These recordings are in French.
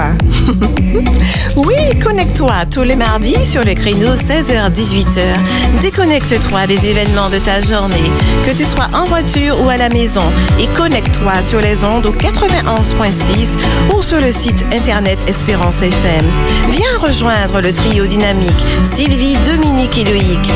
Oui, connecte-toi tous les mardis sur le créneau 16h-18h. Déconnecte-toi des événements de ta journée, que tu sois en voiture ou à la maison, et connecte-toi sur les ondes au 91.6 ou sur le site internet Espérance FM. Viens rejoindre le trio dynamique Sylvie, Dominique et Loïc.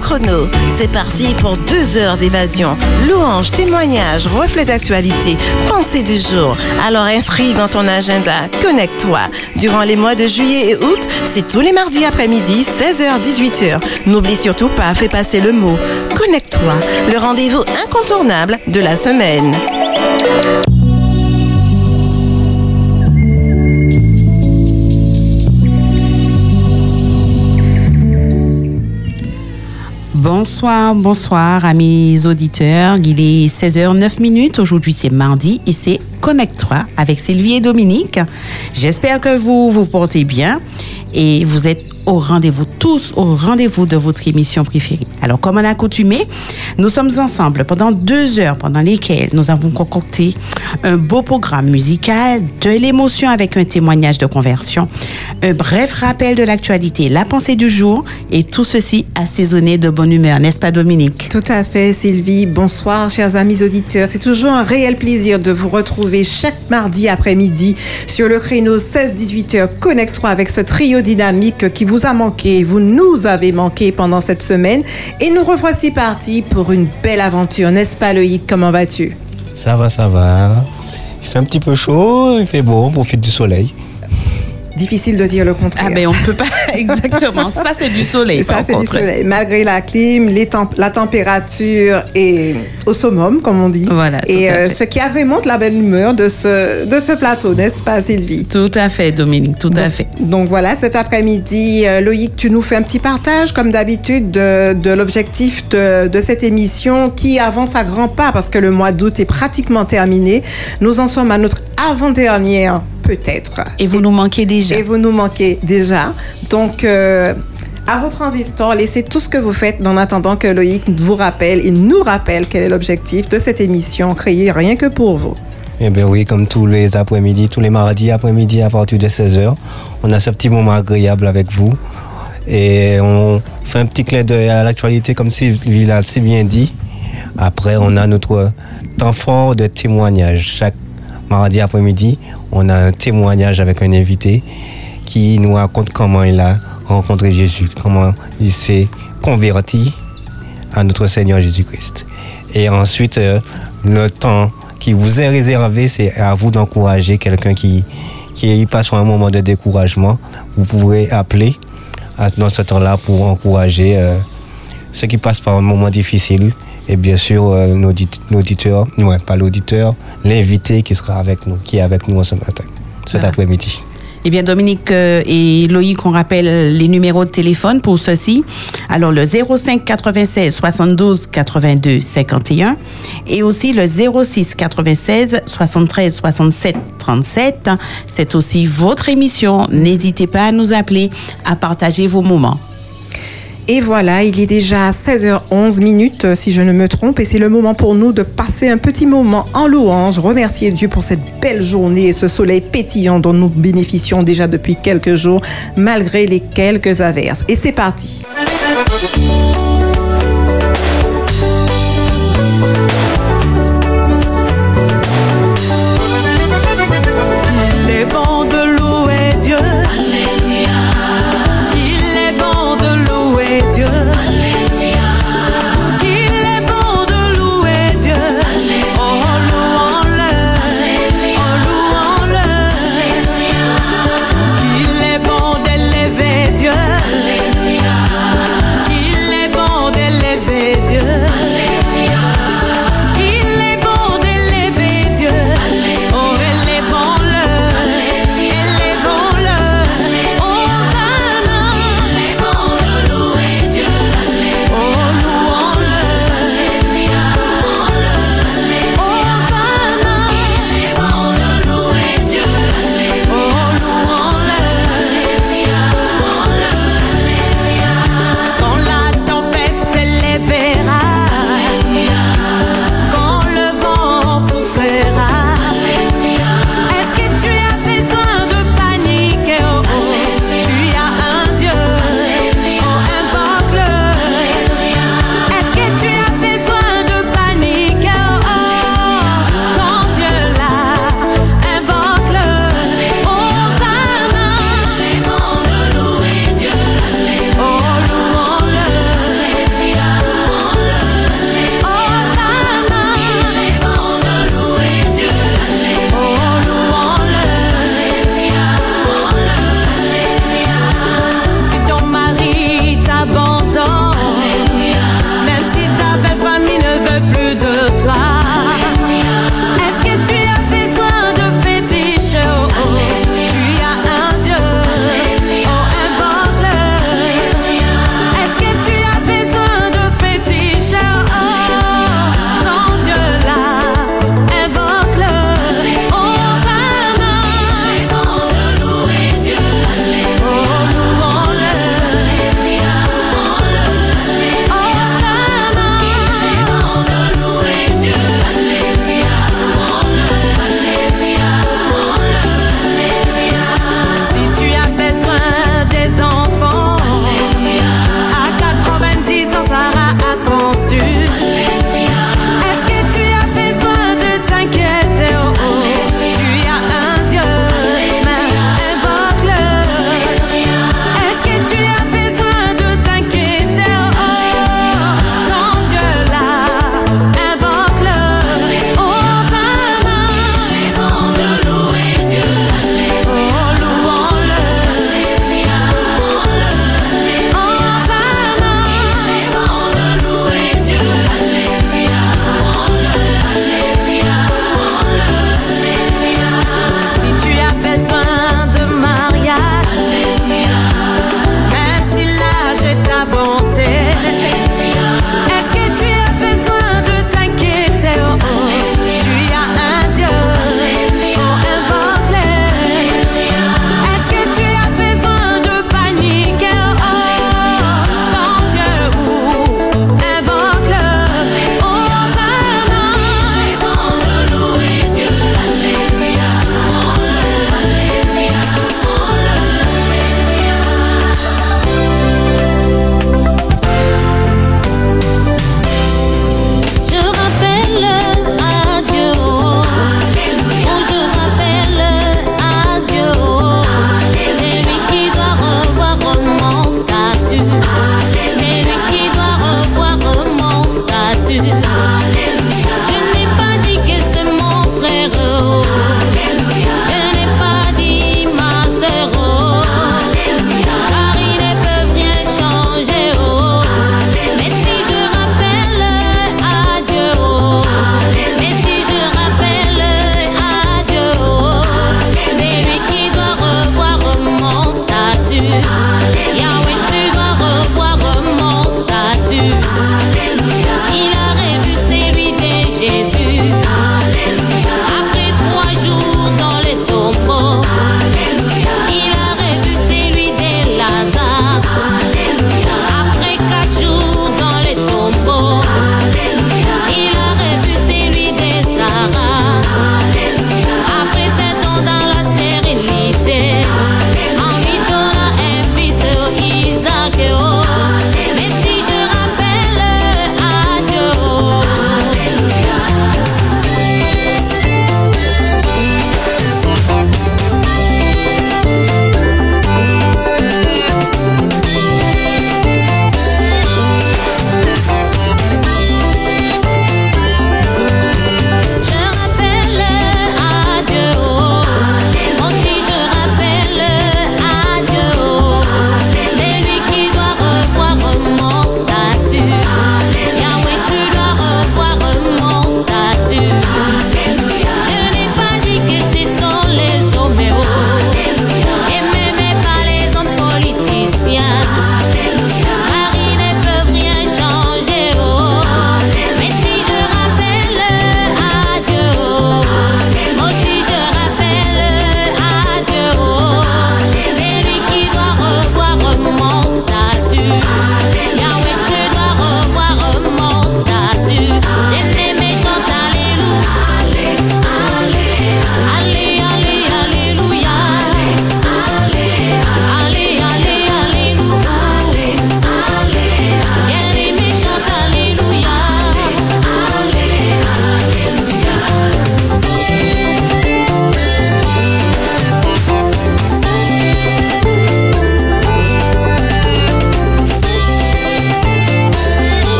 Chrono, c'est parti pour deux heures d'évasion. Louange, témoignage, reflet d'actualité, pensée du jour. Alors inscris dans ton agenda, connecte-toi. Durant les mois de juillet et août, c'est tous les mardis après-midi, 16h-18h. N'oublie surtout pas, fais passer le mot. Connecte-toi, le rendez-vous incontournable de la semaine. Bonsoir, bonsoir à mes auditeurs. Il est 16h09 minutes. Aujourd'hui, c'est mardi et c'est Connect-toi avec Sylvie et Dominique. J'espère que vous vous portez bien et vous êtes au rendez-vous, tous au rendez-vous de votre émission préférée. Alors, comme on a nous sommes ensemble pendant deux heures pendant lesquelles nous avons concocté un beau programme musical, de l'émotion avec un témoignage de conversion, un bref rappel de l'actualité, la pensée du jour et tout ceci assaisonné de bonne humeur, n'est-ce pas Dominique? Tout à fait Sylvie. Bonsoir chers amis auditeurs. C'est toujours un réel plaisir de vous retrouver chaque mardi après-midi sur le créneau 16-18 heures. Connecte-toi avec ce trio dynamique qui vous a manqué, vous nous avez manqué pendant cette semaine et nous revoici partis pour une belle aventure, n'est-ce pas Loïc? Comment vas-tu? Ça va, ça va. Il fait un petit peu chaud, il fait beau, profite du soleil. Difficile de dire le contraire. Ah ben on ne peut pas exactement. Ça c'est du soleil. Ça c'est du soleil. Malgré la clim, les temp la température est au summum, comme on dit. Voilà. Et euh, ce qui agrémente la belle humeur de ce de ce plateau, n'est-ce pas, Sylvie? Tout à fait, Dominique. Tout donc, à fait. Donc voilà, cet après-midi, euh, Loïc, tu nous fais un petit partage, comme d'habitude, de, de l'objectif de, de cette émission qui avance à grands pas parce que le mois d'août est pratiquement terminé. Nous en sommes à notre avant-dernière peut-être. Et vous nous manquez déjà. Et vous nous manquez déjà. Donc, euh, à vos transistors, laissez tout ce que vous faites en attendant que Loïc vous rappelle et nous rappelle quel est l'objectif de cette émission créée rien que pour vous. Eh bien oui, comme tous les après-midi, tous les mardis après-midi à partir de 16h, on a ce petit moment agréable avec vous. Et on fait un petit clin d'œil à l'actualité comme Sylvie l'a si bien dit. Après, on a notre temps fort de témoignage. Chaque mardi après-midi, on a un témoignage avec un invité qui nous raconte comment il a rencontré Jésus, comment il s'est converti à notre Seigneur Jésus-Christ. Et ensuite, euh, le temps qui vous est réservé, c'est à vous d'encourager quelqu'un qui, qui passe un moment de découragement. Vous pourrez appeler dans ce temps-là pour encourager euh, ceux qui passent par un moment difficile et bien sûr euh, l'auditeur, ouais, pas l'auditeur, l'invité qui sera avec nous, qui est avec nous ce matin, cet Voilà. après-midi. Eh bien, Dominique euh, et Loïc, on rappelle les numéros de téléphone pour ceci. Alors, le 05 96 72 82 51 et aussi le 06 96 73 67 37. C'est aussi votre émission. N'hésitez pas à nous appeler, à partager vos moments. Et voilà, il est déjà 16h11 minutes, euh, si je ne me trompe, et c'est le moment pour nous de passer un petit moment en louange, remercier Dieu pour cette belle journée et ce soleil pétillant dont nous bénéficions déjà depuis quelques jours, malgré les quelques averses. Et c'est parti.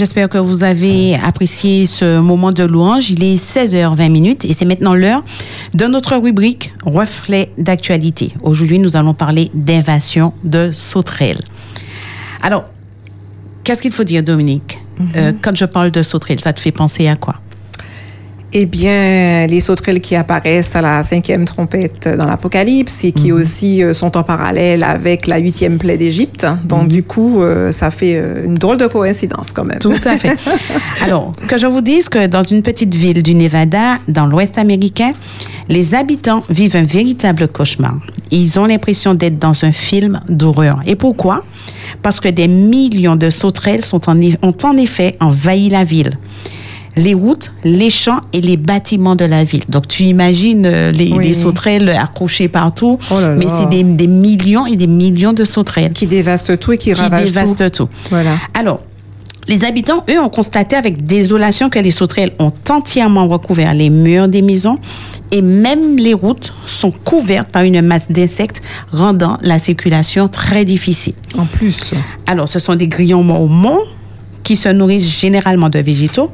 J'espère que vous avez apprécié ce moment de louange. Il est 16h20 minutes et c'est maintenant l'heure de notre rubrique Reflet d'actualité. Aujourd'hui, nous allons parler d'invasion de sauterelles. Alors, qu'est-ce qu'il faut dire, Dominique? Euh, Quand je parle de sauterelles, ça te fait penser à quoi? Eh bien, les sauterelles qui apparaissent à la cinquième trompette dans l'Apocalypse et qui aussi euh, sont en parallèle avec la huitième plaie d'Égypte. Donc, du coup, euh, ça fait euh, une drôle de coïncidence quand même. Tout à fait. Alors, que je vous dise que dans une petite ville du Nevada, dans l'Ouest américain, les habitants vivent un véritable cauchemar. Ils ont l'impression d'être dans un film d'horreur. Et pourquoi? Parce que des millions de sauterelles sont en ont en effet envahi la ville. Les routes, les champs et les bâtiments de la ville. Donc, tu imagines euh, les, Oui. les sauterelles accrochées partout, Oh là mais c'est des, des millions et des millions de sauterelles Qui dévastent tout et qui, qui ravagent dévastent tout. tout. Voilà. Alors, les habitants, eux, ont constaté avec désolation que les sauterelles ont entièrement recouvert les murs des maisons et même les routes sont couvertes par une masse d'insectes, rendant la circulation très difficile. En plus. Alors, ce sont des grillons mormons qui se nourrissent généralement de végétaux,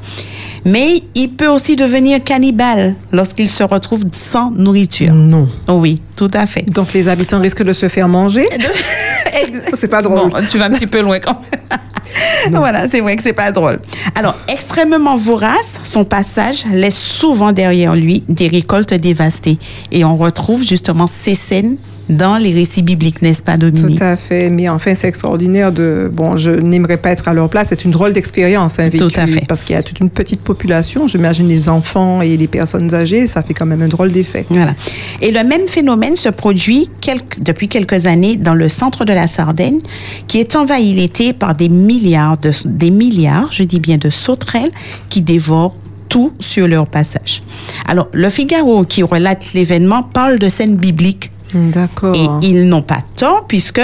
mais il peut aussi devenir cannibale lorsqu'il se retrouve sans nourriture. Non. Oui, tout à fait. Donc, les habitants risquent de se faire manger? C'est pas drôle. Bon, tu vas un petit peu loin quand même. voilà, c'est vrai que c'est pas drôle. Alors, extrêmement vorace, son passage laisse souvent derrière lui des récoltes dévastées. Et on retrouve justement ces scènes dans les récits bibliques, n'est-ce pas, Dominique? Tout à fait. Mais enfin, c'est extraordinaire de. Bon, je n'aimerais pas être à leur place. C'est une drôle d'expérience, hein, Tout à fait. Parce qu'il y a toute une petite population. J'imagine les enfants et les personnes âgées. Ça fait quand même un drôle d'effet. Voilà. Et le même phénomène se produit quelques- depuis quelques années dans le centre de la Sardaigne, qui est envahi l'été par des milliards, de, des milliards, je dis bien, de sauterelles qui dévorent tout sur leur passage. Alors, le Figaro, qui relate l'événement, parle de scènes bibliques D'accord. et ils n'ont pas tort puisque,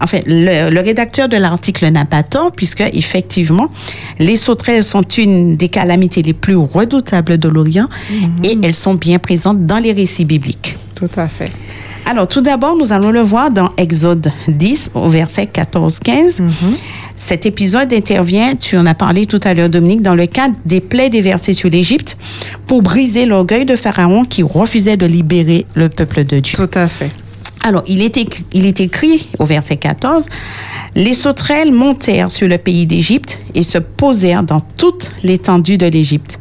enfin, le, le rédacteur de l'article n'a pas tort puisque, effectivement, les sauterelles sont une des calamités les plus redoutables de l'Orient et elles sont bien présentes dans les récits bibliques. Tout à fait. Alors, tout d'abord, nous allons le voir dans Exode 10, au verset 14-15. Cet épisode intervient, tu en as parlé tout à l'heure, Dominique, dans le cadre des plaies déversées sur l'Égypte pour briser l'orgueil de Pharaon qui refusait de libérer le peuple de Dieu. Tout à fait. Alors, il est, écrit, il est écrit au verset 14, Les sauterelles montèrent sur le pays d'Égypte et se posèrent dans toute l'étendue de l'Égypte.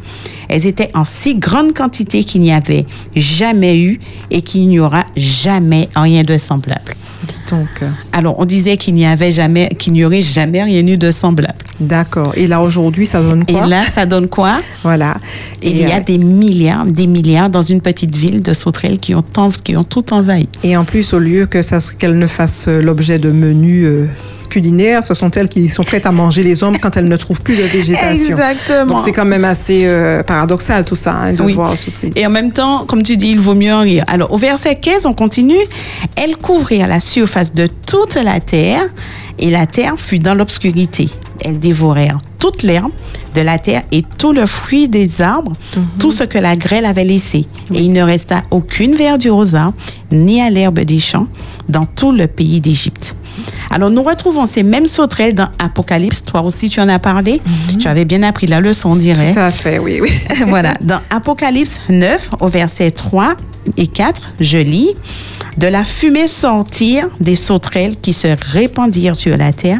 Elles étaient en si grande quantité qu'il n'y avait jamais eu et qu'il n'y aura jamais rien de semblable. Dis donc. Alors, on disait qu'il n'y avait jamais, qu'il n'y aurait jamais rien eu de semblable. D'accord. Et là, aujourd'hui, ça donne quoi? Et là, ça donne quoi? Voilà. Il y a euh, des milliards, des milliards dans une petite ville de sauterelles qui ont, qui ont tout envahi. Et en plus, au lieu que ça, qu'elles ne fassent euh, l'objet de menus euh, culinaires, ce sont elles qui sont prêtes à manger les hommes quand elles ne trouvent plus de végétation. Exactement. Donc c'est quand même assez euh, paradoxal tout ça, hein, de Oui. voir. Et en même temps, comme tu dis, il vaut mieux en rire. Alors, au verset 15, on continue. Elles couvrirent la surface de toute la terre, et la terre fut dans l'obscurité. Elles dévorèrent toute l'herbe de la terre et tout le fruit des arbres, tout ce que la grêle avait laissé. Et il ne resta aucune verdure aux arbres, ni à l'herbe des champs, dans tout le pays d'Égypte. Alors, nous retrouvons ces mêmes sauterelles dans Apocalypse. Toi aussi, tu en as parlé. Tu avais bien appris la leçon, on dirait. Tout à fait, oui, oui. voilà, dans Apocalypse 9, au verset 3 et 4, je lis De la fumée sortirent des sauterelles qui se répandirent sur la terre,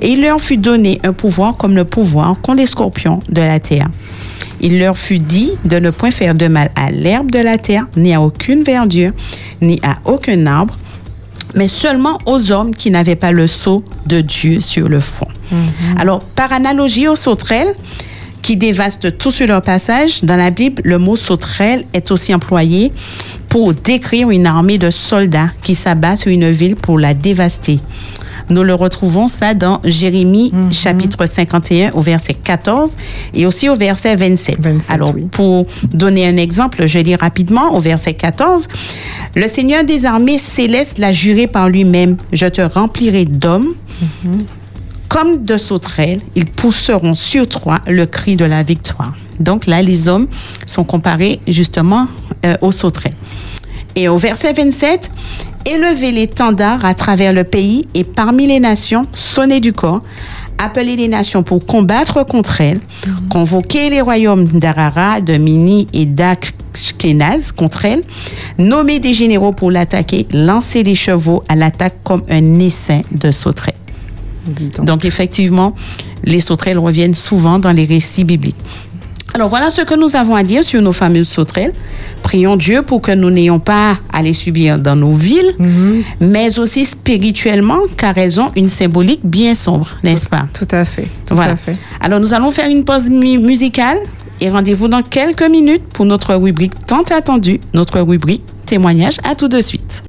et il leur fut donné un pouvoir comme le pouvoir qu'ont les scorpions de la terre. Il leur fut dit de ne point faire de mal à l'herbe de la terre, ni à aucune verdure, ni à aucun arbre, mais seulement aux hommes qui n'avaient pas le sceau de Dieu sur le front. Alors, par analogie aux sauterelles, qui dévastent tout sur leur passage, dans la Bible, le mot sauterelle est aussi employé pour décrire une armée de soldats qui s'abattent sur une ville pour la dévaster. Nous le retrouvons ça dans Jérémie chapitre 51 au verset 14 et aussi au verset 27. 27, Alors, oui. pour donner un exemple, je lis rapidement au verset 14. Le Seigneur des armées célestes l'a juré par lui-même. Je te remplirai d'hommes. Comme de sauterelles, ils pousseront sur toi le cri de la victoire. Donc là, les hommes sont comparés justement euh, aux sauterelles. Et au verset 27, élevez l'étendard à travers le pays et parmi les nations, sonnez du corps, appelez les nations pour combattre contre elles, convoquez les royaumes d'Arara, de Mini et d'Ashkenaz contre elles, nommez des généraux pour l'attaquer, lancez les chevaux à l'attaque comme un essaim de sauterelles. Donc effectivement, les sauterelles reviennent souvent dans les récits bibliques. Alors voilà ce que nous avons à dire sur nos fameuses sauterelles. Prions Dieu pour que nous n'ayons pas à les subir dans nos villes, mais aussi spirituellement, car elles ont une symbolique bien sombre, n'est-ce pas? Tout à fait, tout Voilà. à fait. Alors nous allons faire une pause mu- musicale et rendez-vous dans quelques minutes pour notre rubrique tant attendue, notre rubrique témoignage. À tout de suite.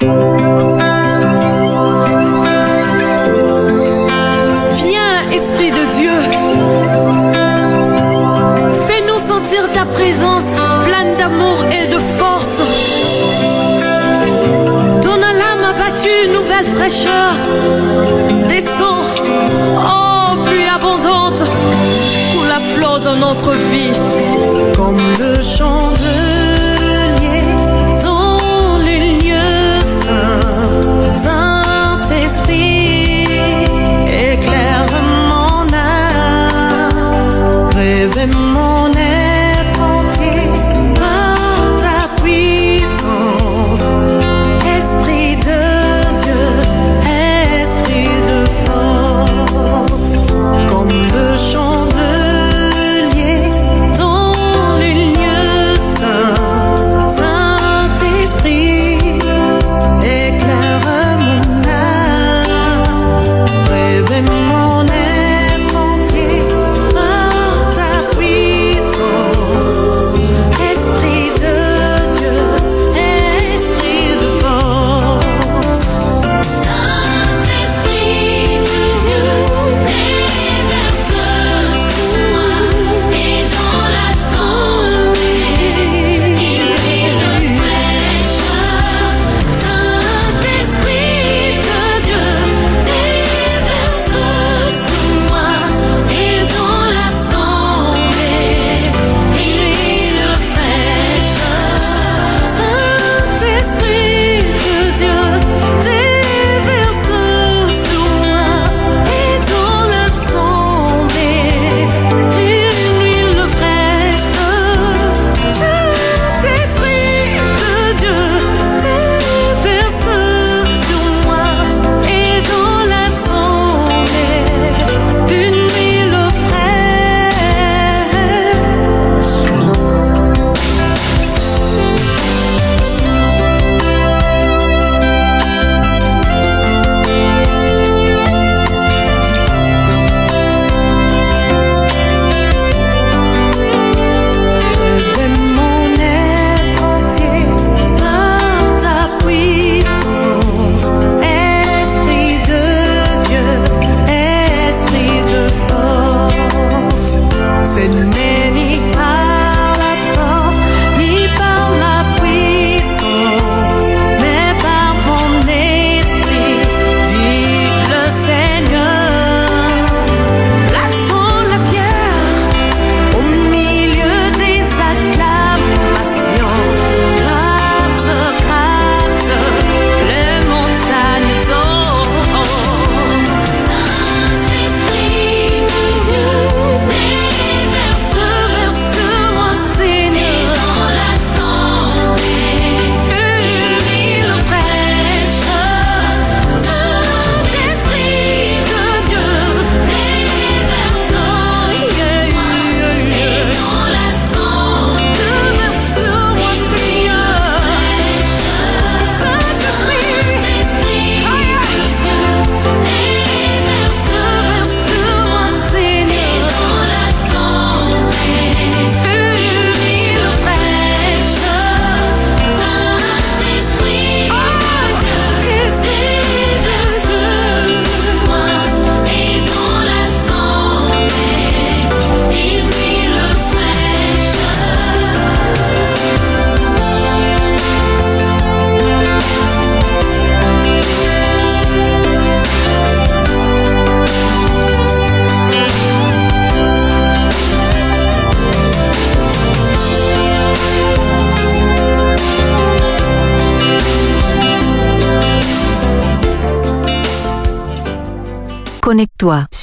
Notre vie. Comme le chandelier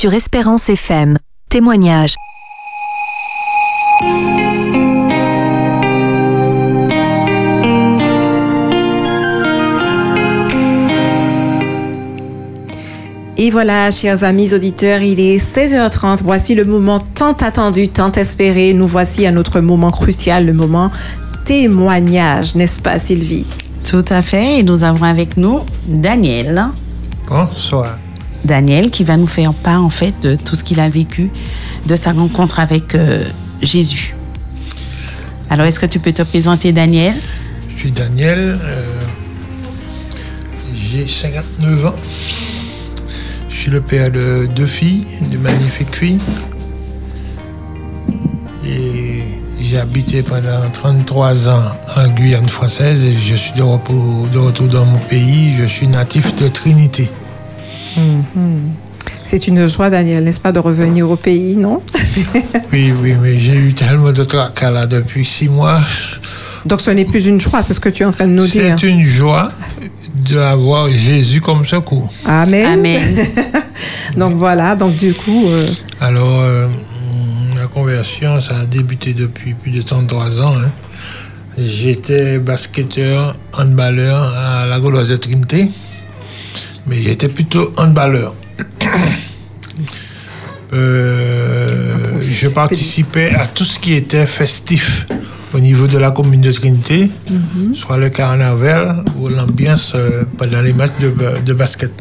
sur Espérance FM. Témoignage. Et voilà, chers amis auditeurs, il est 16h30. Voici le moment tant attendu, tant espéré. Nous voici à notre moment crucial, le moment témoignage, n'est-ce pas, Sylvie? Tout à fait. Et nous avons avec nous Daniel. Bonsoir. Daniel qui va nous faire part en fait de tout ce qu'il a vécu, de sa rencontre avec euh, Jésus. Alors, est-ce que tu peux te présenter, Daniel? Je suis Daniel. euh, J'ai 59 ans. Je suis le père de deux filles, de magnifiques filles. Et j'ai habité pendant 33 ans en Guyane française et je suis de, de retour dans mon pays. Je suis natif de Trinité. C'est une joie, Daniel, n'est-ce pas, de revenir au pays, non Oui, oui, mais j'ai eu tellement de tracas là depuis six mois. Donc ce n'est plus une joie, c'est ce que tu es en train de nous dire. C'est une joie d'avoir Jésus comme secours. Amen. Amen. Donc voilà, donc du coup, euh, Alors, euh, la conversion, ça a débuté depuis plus de 33 ans. hein. J'étais basketteur, handballeur à la Gauloise de Trinité, mais j'étais plutôt handballeur. Euh, je participais à tout ce qui était festif au niveau de la commune de Trinité, soit le carnaval ou l'ambiance euh, pendant les matchs de, de basket.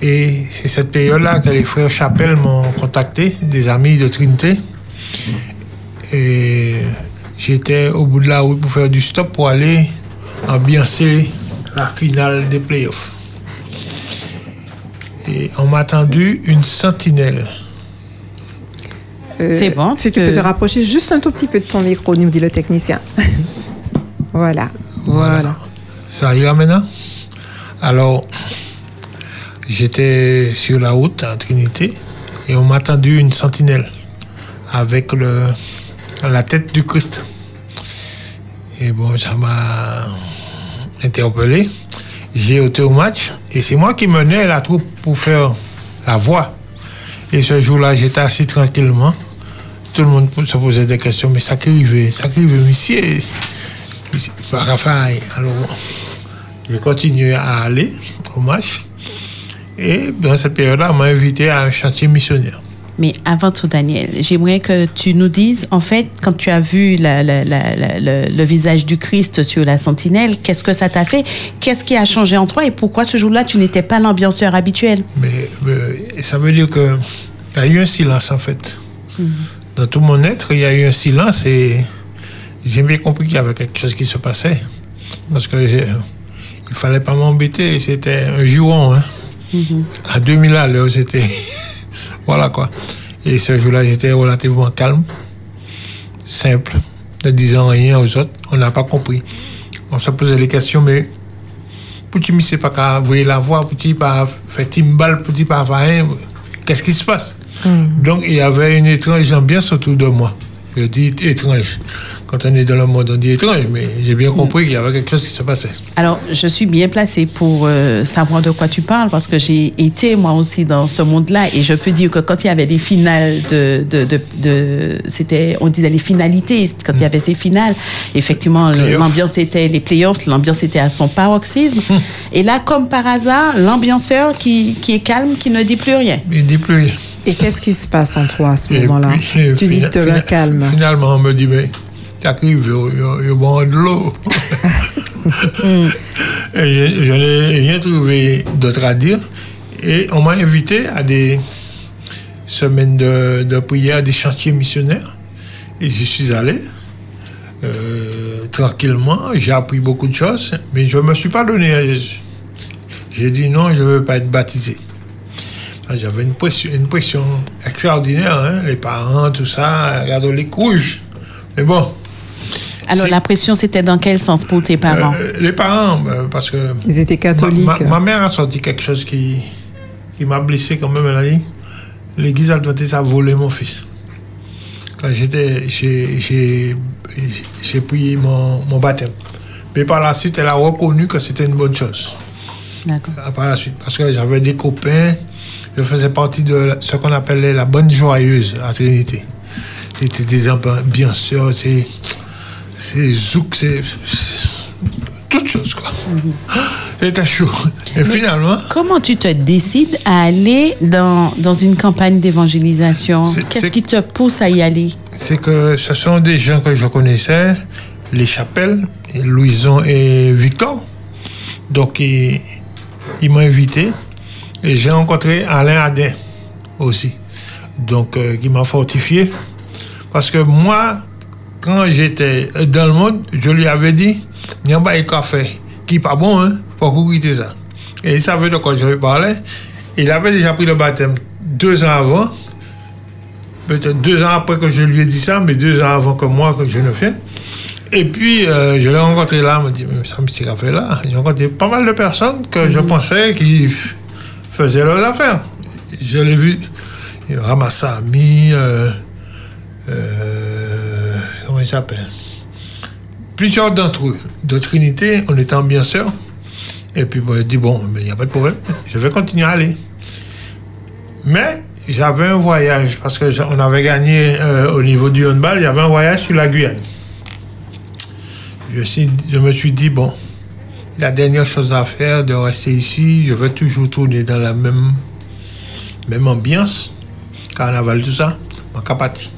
Et c'est cette période-là que les frères Chapelle m'ont contacté, des amis de Trinité. Et j'étais au bout de la route pour faire du stop pour aller ambiancer la finale des playoffs. Et on m'a attendu une sentinelle. euh, C'est bon, Si tu peux te rapprocher juste un tout petit peu de ton micro, nous dit le technicien. voilà. Voilà. Ça ira maintenant? Alors, j'étais sur la route à Trinité et on m'a attendu une sentinelle avec le, la tête du Christ. Et bon, ça m'a interpellé. J'ai ôté au match et c'est moi qui menais la troupe pour faire la voix. Et ce jour-là, j'étais assis tranquillement. Tout le monde se posait des questions, mais ça qui arrivait, ça qui arrivait, monsieur, Raphaël. Alors, j'ai continué à aller au match. Et dans cette période-là, on m'a invité à un chantier missionnaire. Mais avant tout, Daniel, j'aimerais que tu nous dises, en fait, quand tu as vu la- la- la- la- le, visage du Christ sur la sentinelle, qu'est-ce que ça t'a fait? Qu'est-ce qui a changé en toi et pourquoi ce jour-là, tu n'étais pas l'ambianceur habituel? Mais euh, ça veut dire qu'il y a eu un silence, en fait. Dans tout mon être, il y a eu un silence et j'ai bien compris qu'il y avait quelque chose qui se passait. Parce que euh, il fallait pas m'embêter, c'était un juron. Hein. À 2000 à l'heure, c'était. Voilà quoi. Et ce jour-là, j'étais relativement calme, simple, ne disant rien aux autres. On n'a pas compris. On se posait les questions, mais Petit ne sait pas qu'à voyer la voix, petit pas faire timbal, petit pas faire rien. Qu'est-ce qui se passe? Donc il y avait une étrange ambiance autour de moi. Je dis étrange. Quand on est dans le monde, on dit étrange, mais j'ai bien compris qu'il y avait quelque chose qui se passait. Alors, je suis bien placée pour euh, savoir de quoi tu parles parce que j'ai été moi aussi dans ce monde-là et je peux dire que quand il y avait des finales de, de, de, de- c'était, on disait les finalités, quand il y avait ces finales, effectivement, l'ambiance était les playoffs, l'ambiance était à son paroxysme. et là, comme par hasard, l'ambianceur qui, qui est calme, qui ne dit plus rien. Il ne dit plus rien. Et qu'est-ce qui se passe en toi à ce moment-là Tu dis te fina- calme. Finalement, on me dit, mais t'arrives, il y a de l'eau. Et je, je n'ai rien trouvé d'autre à dire. Et on m'a invité à des semaines de, de prière, des chantiers missionnaires. Et j'y suis allé. euh, tranquillement, j'ai appris beaucoup de choses, mais je ne me suis pas donné à Jésus. J'ai dit non, je ne veux pas être baptisé. Ah, J'avais une pression, une pression extraordinaire, hein, les parents, tout ça, regarde les couches. Mais bon, Alors, la pression, c'était dans quel sens pour tes parents euh, les parents, euh, parce que Ils étaient catholiques. ma- ma mère a sorti quelque chose qui, qui m'a blessé quand même. Elle a dit l'église adventiste a volé mon fils. Quand j'étais, j'ai, j'ai, j'ai pris mon, mon baptême. Mais par la suite, elle a reconnu que c'était une bonne chose. D'accord. Ah, par la suite. Parce que j'avais des copains, je faisais partie de ce qu'on appelait la bonne joyeuse à Trinité. C'était des ambi- bien sûr, c'est c'est zouk, c'est c'est toute chose quoi. C'était chaud. Et finalement, Comment tu te décides à aller dans, dans une campagne d'évangélisation? C'est- Qu'est-ce c'est- qui te pousse à y aller? C'est que ce sont des gens que je connaissais, les Chapelles, Louison et Victor. Donc, ils, ils m'ont invité. Et j'ai rencontré Alain Adin aussi. Donc, euh, qui m'a fortifié. Parce que moi, quand j'étais dans le monde, je lui avais dit, il n'y a pas de café qui n'est pas bon, hein, vous goûtez ça. Et il savait de quoi je lui parlais. Il avait déjà pris le baptême deux ans avant peut-être deux ans après que je lui ai dit ça, mais deux ans avant que moi, que je ne vienne. Et puis, euh, je l'ai rencontré là, il m'a dit, mais ça me s'est fait là. J'ai rencontré pas mal de personnes que je pensais qui faisaient leurs affaires. Je l'ai vu, Ramassami, euh, euh, comment il s'appelle? Plusieurs d'entre eux, de Trinité, on était en bien sœurs. Et puis, bon, j'ai dit, bon, il n'y a pas de problème, je vais continuer à aller. Mais j'avais un voyage, parce que j'a- on avait gagné euh, au niveau du handball, il y avait un voyage sur la Guyane. Je, je me suis dit, bon, la dernière chose à faire, de rester ici, je vais toujours tourner dans la même, même ambiance, carnaval, tout ça, en parti.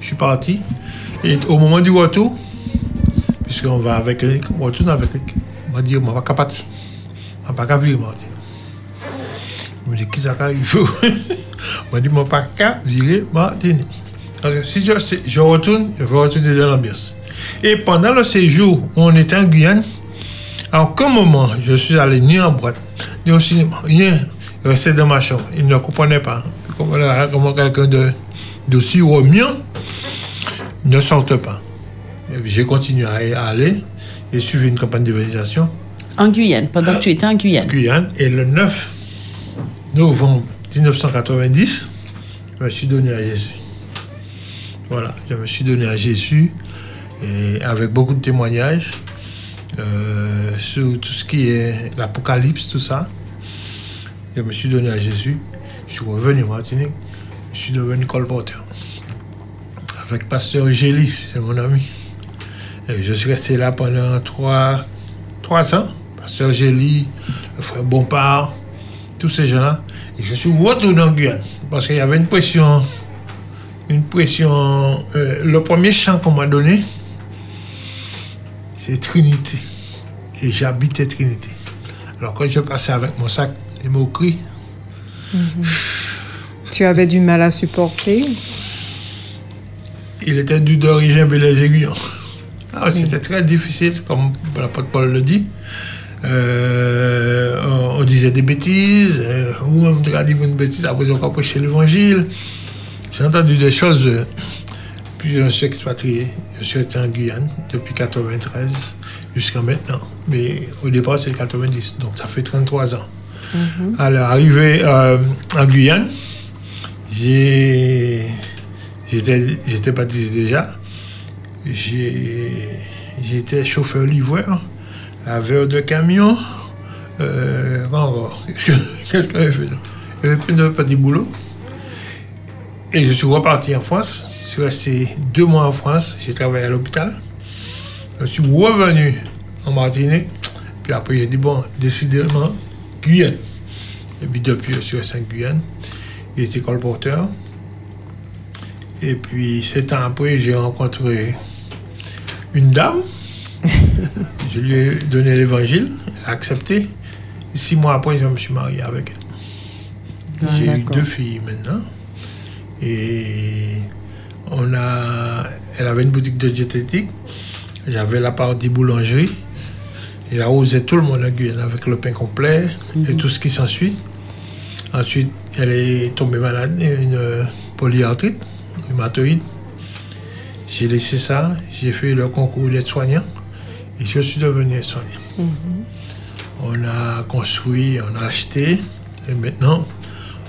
Je suis parti. Et au moment du retour, puisqu'on va avec, on retourne avec, on va dire, on va pas parti. On va pas vivre, Martin. Je me dis, qui ça qu'il faut On dit, mon pas qu'à virer que si je, retourne, je vais retourner dans l'ambiance. Et pendant le séjour on était en Guyane, à aucun moment je suis allé ni en boîte, ni au cinéma, rien. Je restais dans ma chambre. Il ne comprenait pas. Comment, comment quelqu'un de, d'aussi remuant ne sorte pas. J'ai continué à, aller et suivi une campagne d'évangélisation. En Guyane, pendant que tu étais en Guyane. Guyane. Et le 9 novembre 1990, je me suis donné à Jésus. Voilà, je me suis donné à Jésus et avec beaucoup de témoignages euh, sur tout ce qui est l'Apocalypse, tout ça. Je me suis donné à Jésus. Je suis revenu en Martinique. Je suis devenu colporteur. Avec Pasteur Gély, c'est mon ami. Et je suis resté là pendant trois, trois ans. Pasteur Gély, le frère Bompard, tous ces gens-là. Et je suis retourné en Guyane. Parce qu'il y avait une pression. Une pression. euh, le premier chant qu'on m'a donné, c'est Trinité. Et j'habitais Trinité. Alors quand je passais avec mon sac, les mots cris, Tu avais du mal à supporter. il était du d'origine les aiguillons. Ah, C'était très difficile, comme l'apôtre Paul le dit. Euh, on, on disait des bêtises, euh, ou même on dit une bêtise, après on prêché l'évangile. J'ai entendu des choses. euh, puis je me suis expatrié. Je suis resté en Guyane depuis 93 jusqu'à maintenant. Mais au départ, c'est 90, donc ça fait 33 ans. Alors, arrivé euh, en Guyane, j'étais j'étais baptisé déjà. J'étais chauffeur livreur, laveur de camion. Euh, Qu'est-ce que qu'est-ce que j'avais fait? Avait plein de petits boulots. Et je suis reparti en France. Je suis resté deux mois en France. J'ai travaillé à l'hôpital. Je suis revenu en Martinique. Puis après, j'ai dit, bon, décidément, Guyane. Et puis depuis, je suis resté en Guyane. Il était colporteur. Et puis, sept ans après, j'ai rencontré une dame. je lui ai donné l'évangile. Elle a accepté. Et six mois après, je me suis marié avec elle. Ah, j'ai eu deux filles maintenant. Et on a, elle avait une boutique de diététique. J'avais la partie boulangerie. Et arrosait tout le monde à Guyane avec le pain complet et tout ce qui s'ensuit. Ensuite, elle est tombée malade, une polyarthrite, rhumatoïde. J'ai laissé ça, j'ai fait le concours d'aide-soignant et je suis devenu aide-soignant. On a construit, on a acheté et maintenant,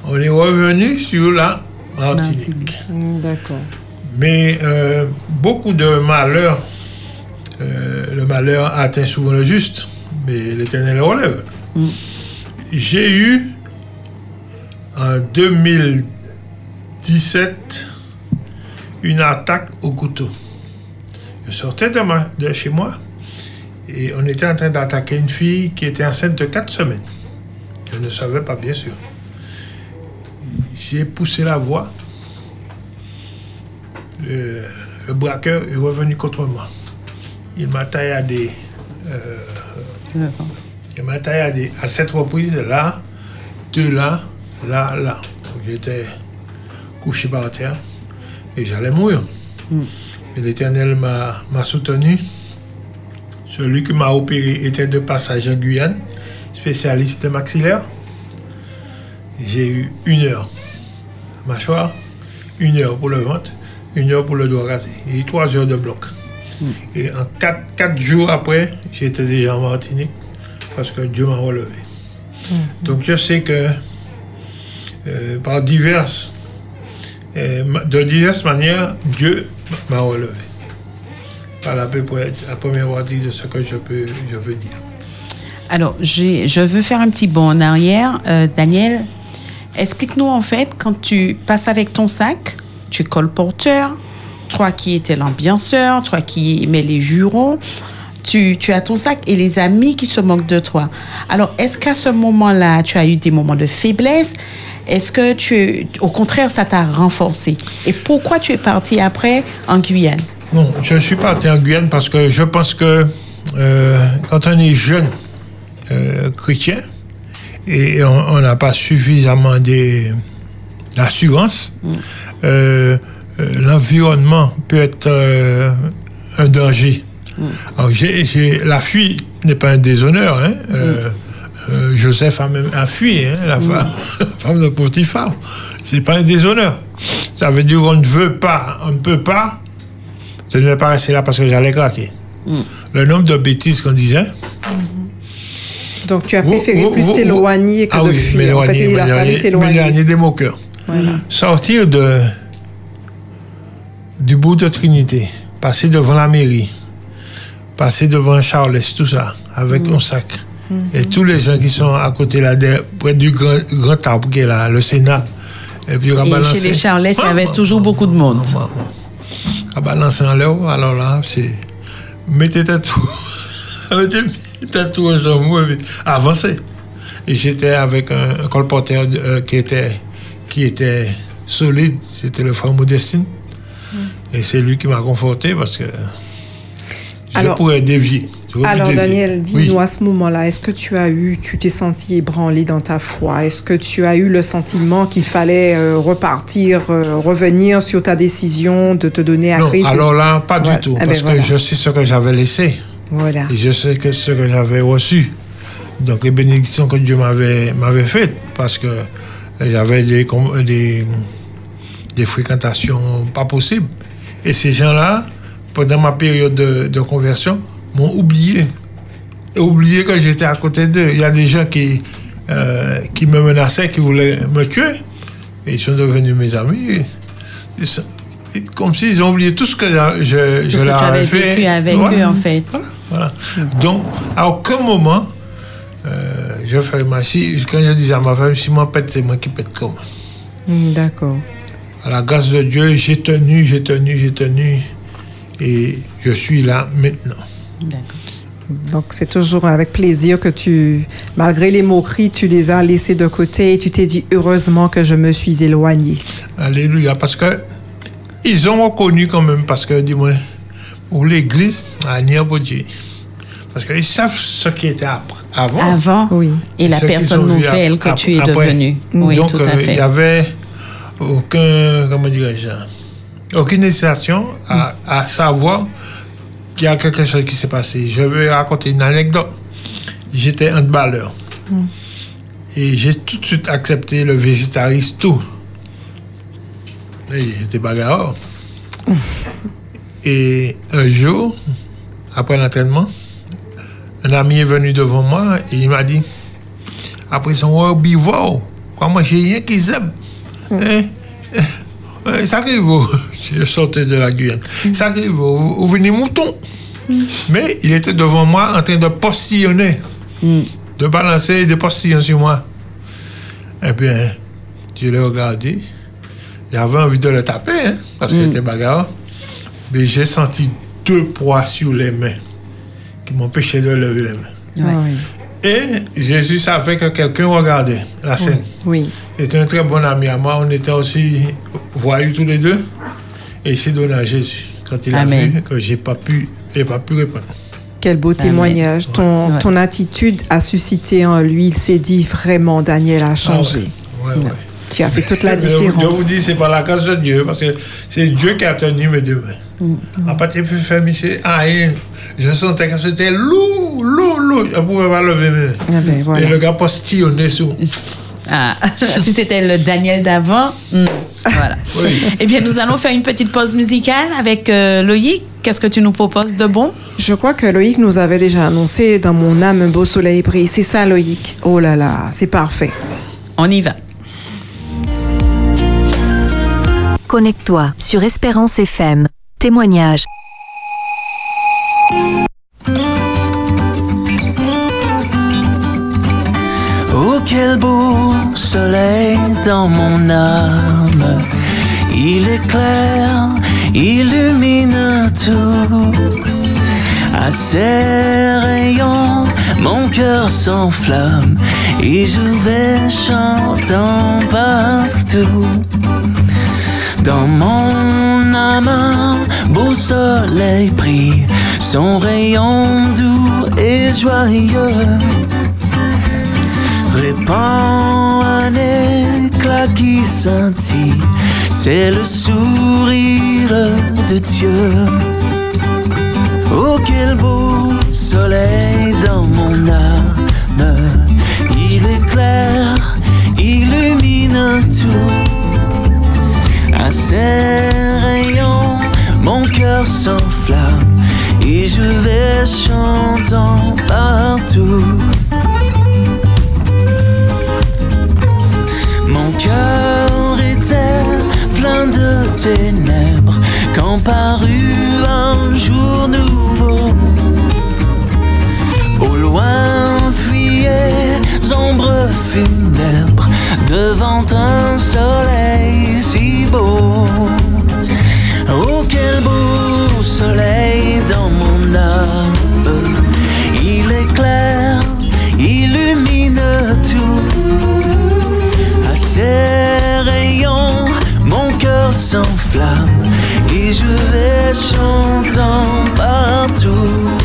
on est revenu sur la Martinique. D'accord. Mais euh, beaucoup de malheurs, euh, le malheur atteint souvent le juste, mais l'éternel le relève. J'ai eu, en 2017 une attaque au couteau. Je sortais de, ma- de chez moi et on était en train d'attaquer une fille qui était enceinte de 4 semaines. Je ne savais pas, bien sûr. J'ai poussé la voix. Le, le braqueur est revenu contre moi. Il m'a tailladé. euh, il m'a tailladé à cette reprise, là, de là, là, là. Donc j'étais couché par terre et j'allais mourir. Et l'Éternel m'a m'a soutenu. Celui qui m'a opéré était de passage en Guyane, spécialiste maxillaire. J'ai eu une heure mâchoire, une heure pour le ventre, une heure pour le doigt rasé et trois heures de bloc. Et en quatre, quatre jours après, j'étais déjà en Martinique parce que Dieu m'a relevé. Donc je sais que euh, par diverses, euh, de diverses manières, Dieu m'a relevé. Voilà à peu près la première partie de ce que je peux, je peux dire. Alors, je veux faire un petit bond en arrière. Euh, Daniel, explique-nous en fait, quand tu passes avec ton sac, tu colles porteur, toi qui étais l'ambianceur, toi qui mets les jurons, tu, tu as ton sac et les amis qui se moquent de toi. Alors, est-ce qu'à ce moment-là, tu as eu des moments de faiblesse? Est-ce que tu, au contraire, ça t'a renforcé? Et pourquoi tu es parti après en Guyane? Non, je suis parti en Guyane parce que je pense que euh, quand on est jeune euh, chrétien et on n'a pas suffisamment d'assurance, euh, euh, l'environnement peut être euh, un danger. Alors, j'ai- j'ai- la fuite n'est pas un déshonneur. hein. Euh, euh, Joseph a même a fui, hein, la femme, la femme de Potiphar. C'est pas un déshonneur. Ça veut dire qu'on ne veut pas, on ne peut pas je ne vais pas rester là parce que j'allais craquer. Le nombre de bêtises qu'on disait. Donc tu as préféré vous- plus t'éloigner que ah de oui, fuir. En fait, il a fallu t'éloigner. m'éloigner de Sortir de, du bout de Trinité, passer devant la mairie, passer devant Charles, tout ça, avec Mm. un sac. Et tous les gens qui sont à côté là, près du grand, grand arbre qui est là, le Sénat. Et puis Et balancer. chez les Charlettes, il y Ah, avait toujours ah, beaucoup de monde. ah, ah. À balancer en l'air, alors là, c'est. Mettez tout. Mettez tout aux puis avancez. Et j'étais avec un, un colporteur euh, qui, était, qui était solide, c'était le frère Modestine. Et c'est lui qui m'a conforté parce que je Alors- pourrais dévier. Alors dévier. Daniel, Oui. dis-nous à ce moment-là, est-ce que tu as eu, tu t'es senti ébranlé dans ta foi? Est-ce que tu as eu le sentiment qu'il fallait euh, repartir, euh, revenir sur ta décision de te donner à Non, Christ? alors là, pas Voilà. du tout. Eh ben parce voilà. que je sais ce que j'avais laissé. Voilà. Et je sais que ce que j'avais reçu. Donc les bénédictions que Dieu m'avait, m'avait faites, parce que j'avais des, des, des fréquentations pas possibles. Et ces gens-là, pendant ma période de, de conversion, m'ont oublié. Et oublié que j'étais à côté d'eux. Il y a des gens qui, euh, qui me menaçaient, qui voulaient me tuer. Et ils sont devenus mes amis. Ils sont- et comme s'ils ont oublié tout ce que je, Tout leur avais fait. vécu avec Voilà. eux, en fait. Voilà, voilà. Donc, à aucun moment, euh, je fais ma si, quand je disais à ma femme, si moi pète, c'est moi qui pète comme. Hmm, D'accord. À la grâce de Dieu, j'ai tenu, j'ai tenu, j'ai tenu. Et je suis là maintenant. Donc c'est toujours avec plaisir que tu, malgré les moqueries, tu les as laissées de côté et tu t'es dit heureusement que je me suis éloigné. Alléluia. Parce que ils ont reconnu quand même, parce que, dis-moi, pour l'église, à Niabodji. Parce qu'ils savent ce qui était avant. Avant Oui. et la personne nouvelle que tu es devenue. Oui, Donc, tout à euh, il n'y avait aucun, comment dirais-je, aucune hésitation à, à savoir qu'il y a quelque chose qui s'est passé. Je vais raconter une anecdote. J'étais handballeur. Et j'ai tout de suite accepté le végétarisme, tout. Et J'étais bagarreur. Et un jour, après l'entraînement, un ami est venu devant moi et il m'a dit après son herbivore, moi j'ai rien qui zèbre. Hein? Euh, Ça arrive, je sortais de la Guyane. Ça arrive, vous, vous venez mouton. Mais il était devant moi en train de postillonner, de balancer des postillons sur moi. Eh bien, Je l'ai regardé. J'avais envie de le taper, hein, parce Mm. qu'il était bagarre. Mais j'ai senti deux poids sur les mains qui m'empêchaient de lever les mains. Ah. Et Jésus savait que quelqu'un regardait la scène. Oui. C'était un très bon ami à moi. On était aussi voyous tous les deux. Et il s'est donné à Jésus quand il Amen. a vu que j'ai pas pu, j'ai pas pu répondre. Quel beau témoignage. Ton, Ouais. ton attitude a suscité en lui. Il s'est dit vraiment, Daniel a changé. Ouais, ouais. Tu as fait toute la Je vous- différence. Je vous dis, c'est par la grâce de Dieu, parce que c'est Dieu qui a tenu mes deux mains. À partir de fermer, c'est rien. Je sentais que c'était lourd, lourd, lourd. Je ne pouvais pas lever mes mains. Ah ben, voilà. Et le gars postillonnait sur. Ah, si c'était le Daniel d'avant, hmm, voilà. Oui. Eh bien, nous allons faire une petite pause musicale avec euh, Loïc. Qu'est-ce que tu nous proposes de bon? Je crois que Loïc nous avait déjà annoncé dans mon âme un beau soleil brille. C'est ça, Loïc. Oh là là, c'est parfait. On y va. Connecte-toi sur Espérance FM. Témoignage. Oh quel beau soleil dans mon âme. Il éclaire, illumine tout. À ses rayons, mon cœur s'enflamme Et je vais chantant partout. Dans mon âme, beau soleil brille Son rayon doux et joyeux répand un éclat qui scintille. C'est le sourire de Dieu. Oh, quel beau soleil dans mon âme. Il éclaire, illumine tout. À ses rayons, mon cœur s'enflamme. Et je vais chantant partout. Mon cœur était plein de ténèbres quand parut un jour nouveau. Au loin fuyaient ombres funèbres devant un soleil si beau. Oh quel beau soleil dans âme, il éclaire, illumine tout. À ses rayons, mon cœur s'enflamme et je vais chantant partout.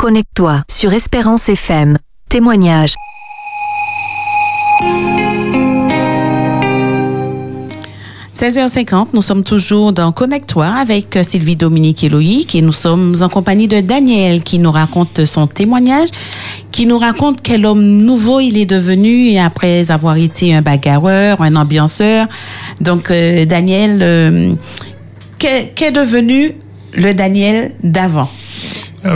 Connecte-toi sur Espérance FM. Témoignage. 16h50, nous sommes toujours dans Connect-toi avec euh, Sylvie Dominique et et nous sommes en compagnie de Daniel qui nous raconte son témoignage, qui nous raconte quel homme nouveau il est devenu après avoir été un bagarreur, un ambianceur. Donc, euh, Daniel, euh, qu'est devenu le Daniel d'avant? Ah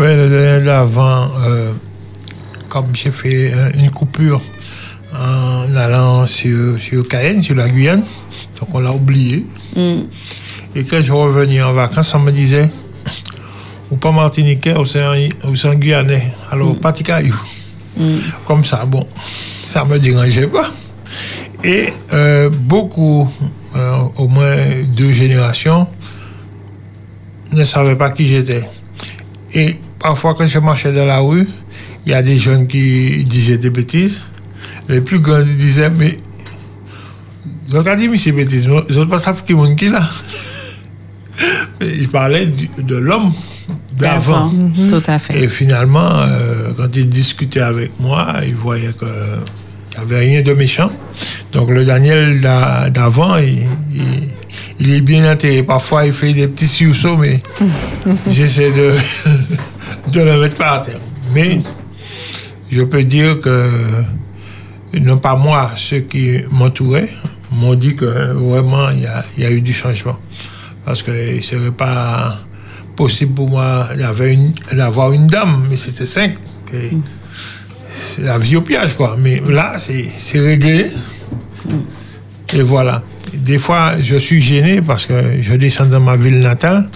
d'avant, euh, comme j'ai fait euh, une coupure en allant sur, sur Cayenne, sur la Guyane, donc on l'a oublié. Et quand je revenais en vacances, on me disait, ou pas martiniquais, ou c'est un, guyanais, alors pas de caillou. Comme ça, bon, ça me dérangeait pas. Et euh, beaucoup, euh, au moins deux générations, ne savaient pas qui j'étais. Et parfois, quand je marchais dans la rue, il y a des jeunes qui disaient des bêtises. Les plus grands ils disaient, mais. Ils ont dit, mais c'est bêtise. Ils n'ont pas savent qui est qui là. Mais Ils parlaient de l'homme d'avant. Tout à fait. Et finalement, euh, quand ils discutaient avec moi, ils voyaient qu'il n'y avait rien de méchant. Donc le Daniel d'a- d'avant, il, il- il est bien intégré. Parfois, il fait des petits sursauts, mais j'essaie de, de le mettre par terre. Mais je peux dire que, non pas moi, ceux qui m'entouraient m'ont dit que vraiment, il y a, y a eu du changement. Parce qu'il ne serait pas possible pour moi d'avoir une, d'avoir une dame, mais c'était cinq. Et C'est la vie au piège, quoi. Mais là, c'est c'est réglé. Et voilà. Des fois, je suis gêné parce que je descends dans ma ville natale.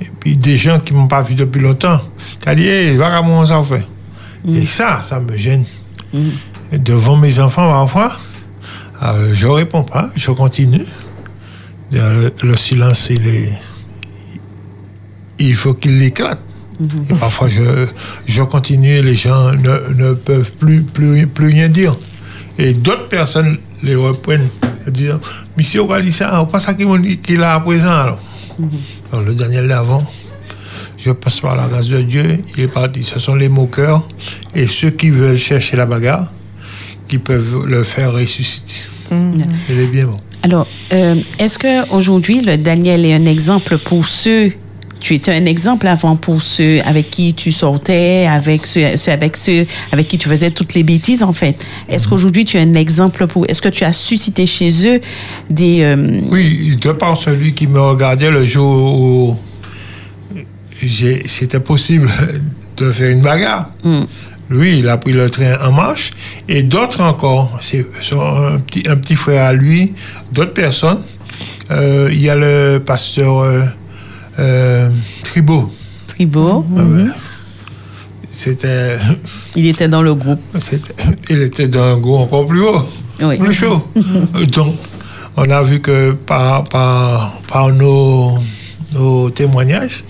Et puis, des gens qui ne m'ont pas vu depuis longtemps, qui disent Hey, vagabond, ça fait. Et ça, ça me gêne. Et devant mes enfants, parfois, euh, je ne réponds pas, je continue. Le, le silence, il est. Il faut qu'il éclate. Et parfois, je, je continue et les gens ne, ne peuvent plus, plus, plus rien dire. Et d'autres personnes les reprennent disent Monsieur Walissa, pas ça dit qu'il a à présent alors. Alors, le Daniel d'avant, je passe par la grâce de Dieu, il est parti. Ce sont les moqueurs et ceux qui veulent chercher la bagarre qui peuvent le faire ressusciter. Il est bien bon. Alors, euh, est-ce que aujourd'hui le Daniel est un exemple pour ceux tu étais un exemple avant pour ceux avec qui tu sortais, avec ceux, ceux avec ceux avec qui tu faisais toutes les bêtises en fait. Est-ce qu'aujourd'hui tu es un exemple pour Est-ce que tu as suscité chez eux des euh, Oui, de par celui qui me regardait le jour où c'était possible de faire une bagarre. Lui, il a pris le train en marche. Et d'autres encore, c'est un petit, un petit frère à lui, d'autres personnes. Euh, il y a le pasteur euh, euh, Tribo. Ah ouais. C'était, Il était dans le groupe. il était d'un goût encore plus haut, Oui. plus chaud. Donc, on a vu que par, par, par nos, nos témoignages,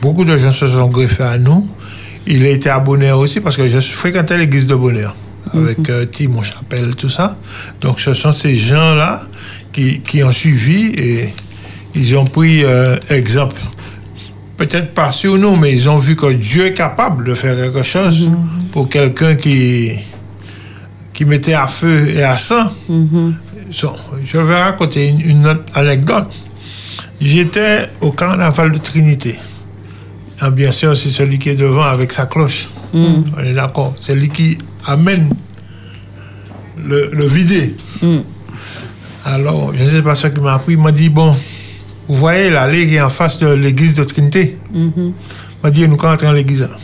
beaucoup de gens se sont greffés à nous. Il a été à Bonheur aussi parce que je fréquentais l'église de Bonheur avec euh, Timon Chapelle, tout ça. Donc, ce sont ces gens-là qui, qui ont suivi et ils ont pris euh, exemple. Peut-être pas sur nous, mais ils ont vu que Dieu est capable de faire quelque chose pour quelqu'un qui, qui mettait à feu et à sang. So, je vais raconter une, une autre anecdote. J'étais au carnaval de Trinité. Ah, bien sûr, c'est celui qui est devant avec sa cloche. On est d'accord. C'est lui qui amène le, le vidé. Alors, je ne sais pas ce qu'il m'a appris. Il m'a dit, bon, vous voyez l'allée qui est en face de l'église de Trinité. Il m'a dit, nous quand entrer dans l'église. là.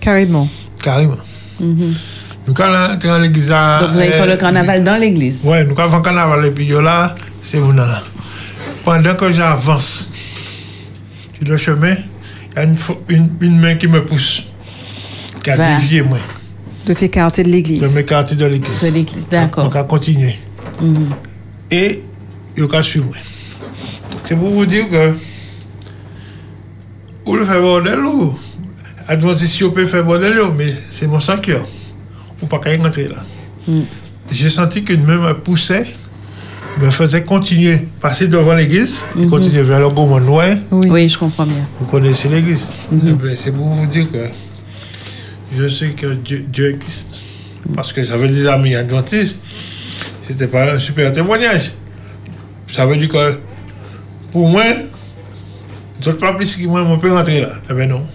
Carrément. Carrément. Nous quand entrer dans l'église. là, Donc vous allez euh, faire le carnaval dans l'église. Ouais, nous quand on carnaval et puis là, c'est vous là. Pendant que j'avance sur le chemin, il y a une, une, une main qui me pousse, qui a Va. dévié moi, De t'écarter de l'église. de m'écarter de l'église. De l'église, d'accord. Donc, à continuer. Et il a suivre moi. C'est pour vous dire que, ou le fait bordel ou, Adventiste, on peut faire bordel, mais c'est mon sang cœur. Ou pas qu'à rentrer là. J'ai senti qu'une main me poussait, me faisait continuer, passer devant l'église, et continuer vers le gourmand noir. Oui. Oui, je comprends bien. Vous connaissez l'église. Eh bien, C'est pour vous dire que je sais que Dieu, Dieu existe. Parce que j'avais des amis adventistes. C'était pas un super témoignage. ça veut dire que pour moi, je ne pas plus que moi, on peut rentrer là. Eh ben non.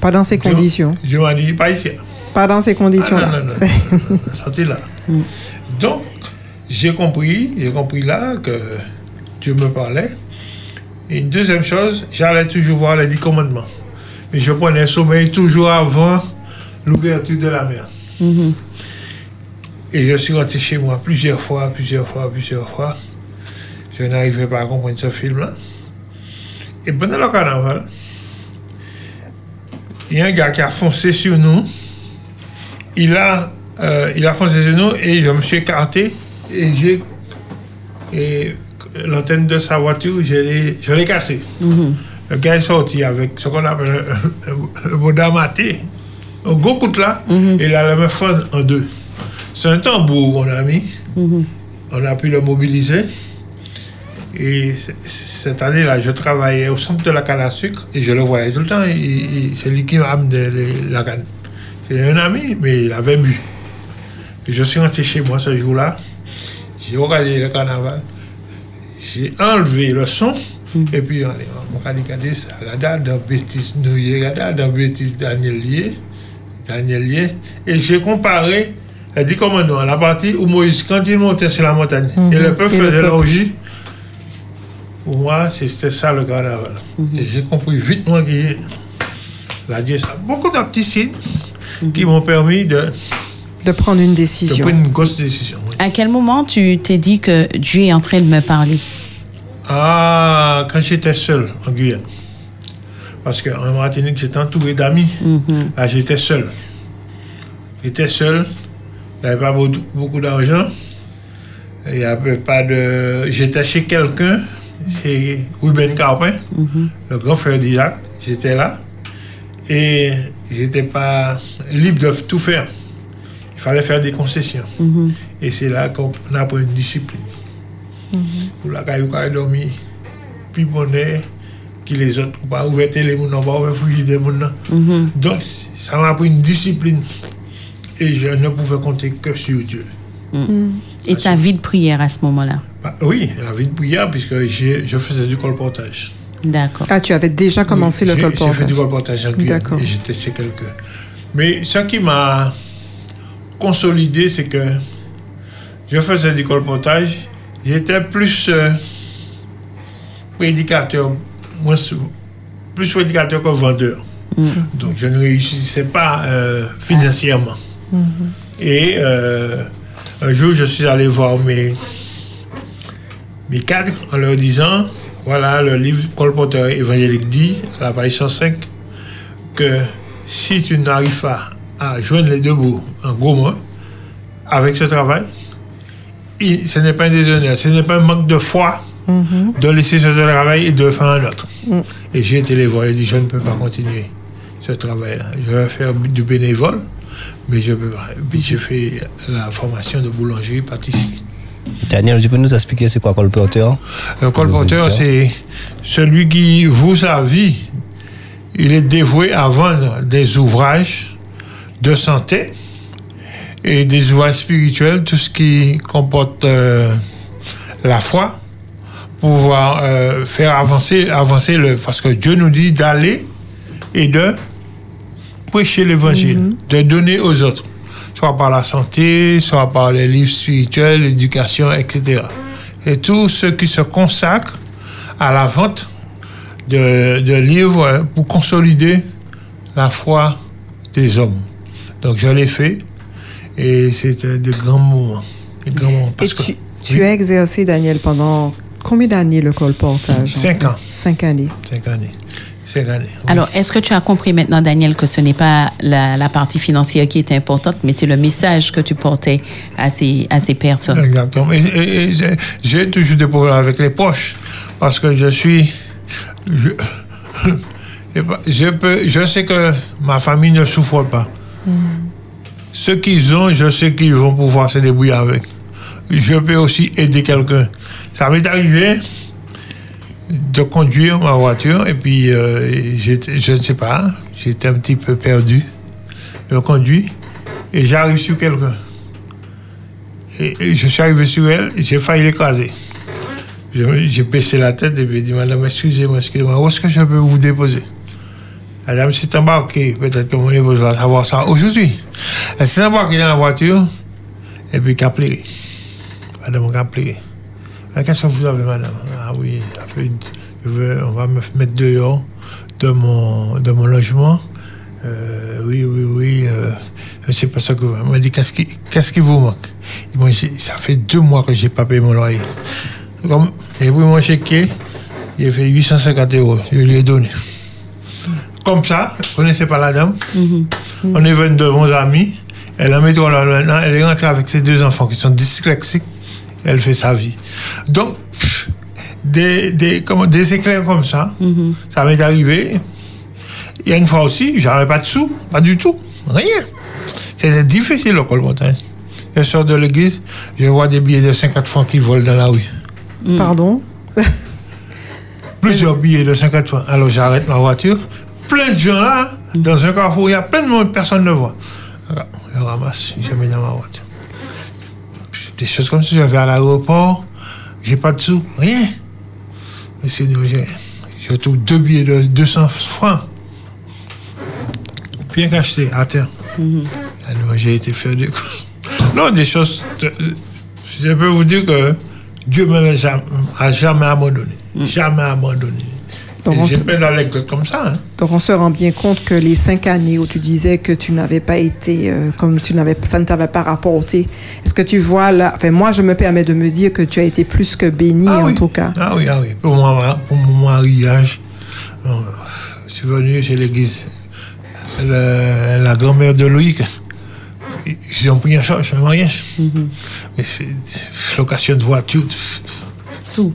Pas dans ces Dieu- conditions. Dieu m'a dit, pas ici. Pas dans ces Ah, non, conditions-là. non, non, non, non, non, sortez là. Donc, j'ai compris, j'ai compris là que Dieu me parlait. Et une deuxième chose, j'allais toujours voir les dix commandements. Mais je prenais sommeil toujours avant l'ouverture de la mer. Et je suis rentré chez moi plusieurs fois, plusieurs fois, plusieurs fois. Je n'arrivais pas à comprendre ce film-là. Et pendant le carnaval, il y a un gars qui a foncé sur nous. Il a, euh, il a foncé sur nous et je me suis écarté et j'ai. Et l'antenne de sa voiture, je l'ai, je l'ai cassée. Le gars est sorti avec ce qu'on appelle un, un bodamaté, un gros coup de là, et il a la main en deux. C'est un tambour qu'on a mis. On a pu le mobiliser. Et cette année-là, je travaillais au centre de la canne à sucre et je le voyais tout le temps. C'est lui qui m'a amené la canne. C'est un ami, mais il avait bu. Et je suis rentré chez moi ce jour-là. J'ai regardé le carnaval. J'ai enlevé le son. Et puis, on a regardé ça. Dans Bêtise Nouillet, dans Bêtise Daniel Lié. Et j'ai comparé les dix commandements, la partie où Moïse, quand il montait sur la montagne, et le peuple faisait l'orgie, pour moi, c'était ça le carnaval. Et j'ai compris vite, moi, que la Dieu, ça. Beaucoup de petits signes qui m'ont permis de, De prendre une de décision. prendre une grosse décision. oui. À quel moment tu t'es dit que Dieu est en train de me parler? Ah, quand j'étais seul en Guyane. Parce qu'en Martinique, j'étais entouré d'amis. Là, j'étais seul. J'étais seul. Il n'y avait pas beaucoup d'argent. Il n'y avait pas de. J'étais chez quelqu'un, chez Ruben Carpin, le grand frère d'Isaac. J'étais là. Et j'étais pas libre de tout faire. Il fallait faire des concessions. Et c'est là qu'on apprend une discipline. Pour la caillou qui dormi, puis bonnet, qui les autres pas ouvert télé, moun nan, pas ouvert frigidaire. Donc, ça m'a appris une discipline. Et je ne pouvais compter que sur Dieu. Et ta vie de prière à ce moment-là? Bah, oui, la vie de prière, puisque j'ai- je faisais du colportage. D'accord. Ah, tu avais déjà commencé Oui, le j'ai- J'ai fait colportage. du colportage en Guyane D'accord. et j'étais chez quelqu'un. Mais ce qui m'a consolidé, c'est que je faisais du colportage, j'étais plus euh, prédicateur, moins, plus prédicateur que vendeur. Donc je ne réussissais pas euh, financièrement. Et euh, un jour, je suis allé voir mes, mes cadres en leur disant voilà, le livre Colporteur évangélique dit, à la page 105, que si tu n'arrives pas à joindre les deux bouts en gros mots, avec ce travail, il- ce n'est pas un déshonneur, ce n'est pas un manque de foi de laisser ce travail et de faire un autre. Et j'ai été les voir et dit je ne peux pas continuer ce travail-là. Je vais faire du bénévole, mais je peux pas. Et Puis j'ai fait la formation de boulangerie pâtisserie. Daniel, tu peux nous expliquer c'est quoi colporteur Un colporteur, auditeurs. c'est celui qui voue sa vie. Il est dévoué à vendre des ouvrages de santé et des ouvrages spirituels, tout ce qui comporte euh, la foi, pour pouvoir euh, faire avancer, avancer le. Parce que Dieu nous dit d'aller et de prêcher l'évangile, de donner aux autres, soit par la santé, soit par les livres spirituels, l'éducation, etc. Et tous ceux qui se consacrent à la vente de, de livres pour consolider la foi des hommes. Donc je l'ai fait et c'était des grands moments. Des grands moments Et que- tu, tu Oui. as exercé, Daniel, pendant combien d'années le colportage? Cinq ans. Cinq années. Cinq années. Oui. Alors, est-ce que tu as compris maintenant, Daniel, que ce n'est pas la, la partie financière qui est importante, mais c'est le message que tu portais à ces, à ces personnes? Exactement. J'ai- toujours des problèmes avec les poches parce que je suis. Je, je, peux, je sais que ma famille ne souffre pas. Ce qu'ils ont, je sais qu'ils vont pouvoir se débrouiller avec. Je peux aussi aider quelqu'un. Ça m'est arrivé de conduire ma voiture et puis euh, je ne sais pas, j'étais un petit peu perdu. Je conduis et j'arrive sur quelqu'un. Et, je suis arrivé sur elle et j'ai failli l'écraser. J'ai baissé la tête et puis dit, Madame, excusez-moi, excusez-moi, où est-ce que je peux vous déposer? La dame s'est embarquée, peut-être que mon épouse va savoir ça aujourd'hui. Elle s'est embarquée dans la voiture et puis qu'a pleuré. Madame a pleuré. Ah, Qu'est-ce que vous avez, madame? Ah oui, ça fait, je veux, on va me mettre dehors de mon, de mon logement. Euh, oui, oui, oui. euh, je ne sais pas ce que vous. Elle m'a dit qu'est-ce qui, qu'est-ce qui vous manque? J'ai- ça fait deux mois que je n'ai pas payé mon loyer. Comme j'ai pris mon chéquier, j'ai fait 850 euros. Je lui ai donné. Comme ça, je ne connaissais pas la dame? On est venu de bons amis. Elle a métro là maintenant. Elle est rentrée avec ses deux enfants qui sont dyslexiques. Elle fait sa vie. Donc, des, des, comment, des éclairs comme ça, ça m'est arrivé. Il y a une fois aussi, j'avais pas de sous, pas du tout, rien. C'était difficile au colmontagne. Je sors de l'église, je vois des billets de 50 francs qui volent dans la rue. Pardon? Plusieurs billets de 50 francs. Alors j'arrête ma voiture. Plein de gens là, dans un carrefour, il y a plein de monde, personne ne voit. Alors, Je ramasse, je mets dans ma voiture. Des choses comme ça, je vais à l'aéroport, j'ai pas de sous, rien. Nous, j'ai- trouve deux billets de 200 francs. Bien cachetés, à terre. Alors j'ai été faire des courses. Non, des choses. de- je peux vous dire que Dieu ne m'a jamais, abandonné. Jamais abandonné. Donc, Et on J'ai se- plein d'anecdotes comme ça. hein. Donc on se rend bien compte que les cinq années où tu disais que tu n'avais pas été, euh, comme tu n'avais, ça ne t'avait pas rapporté. Est-ce que tu vois là, enfin moi je me permets de me dire que tu as été plus que béni Ah en oui. tout cas. Ah oui, ah oui. Pour, moi, pour mon mariage, euh, je suis venu chez l'église. Le- la grand-mère de Loïc, ils ont pris en charge un mariage. Mais c'est- Location de voiture. Tout.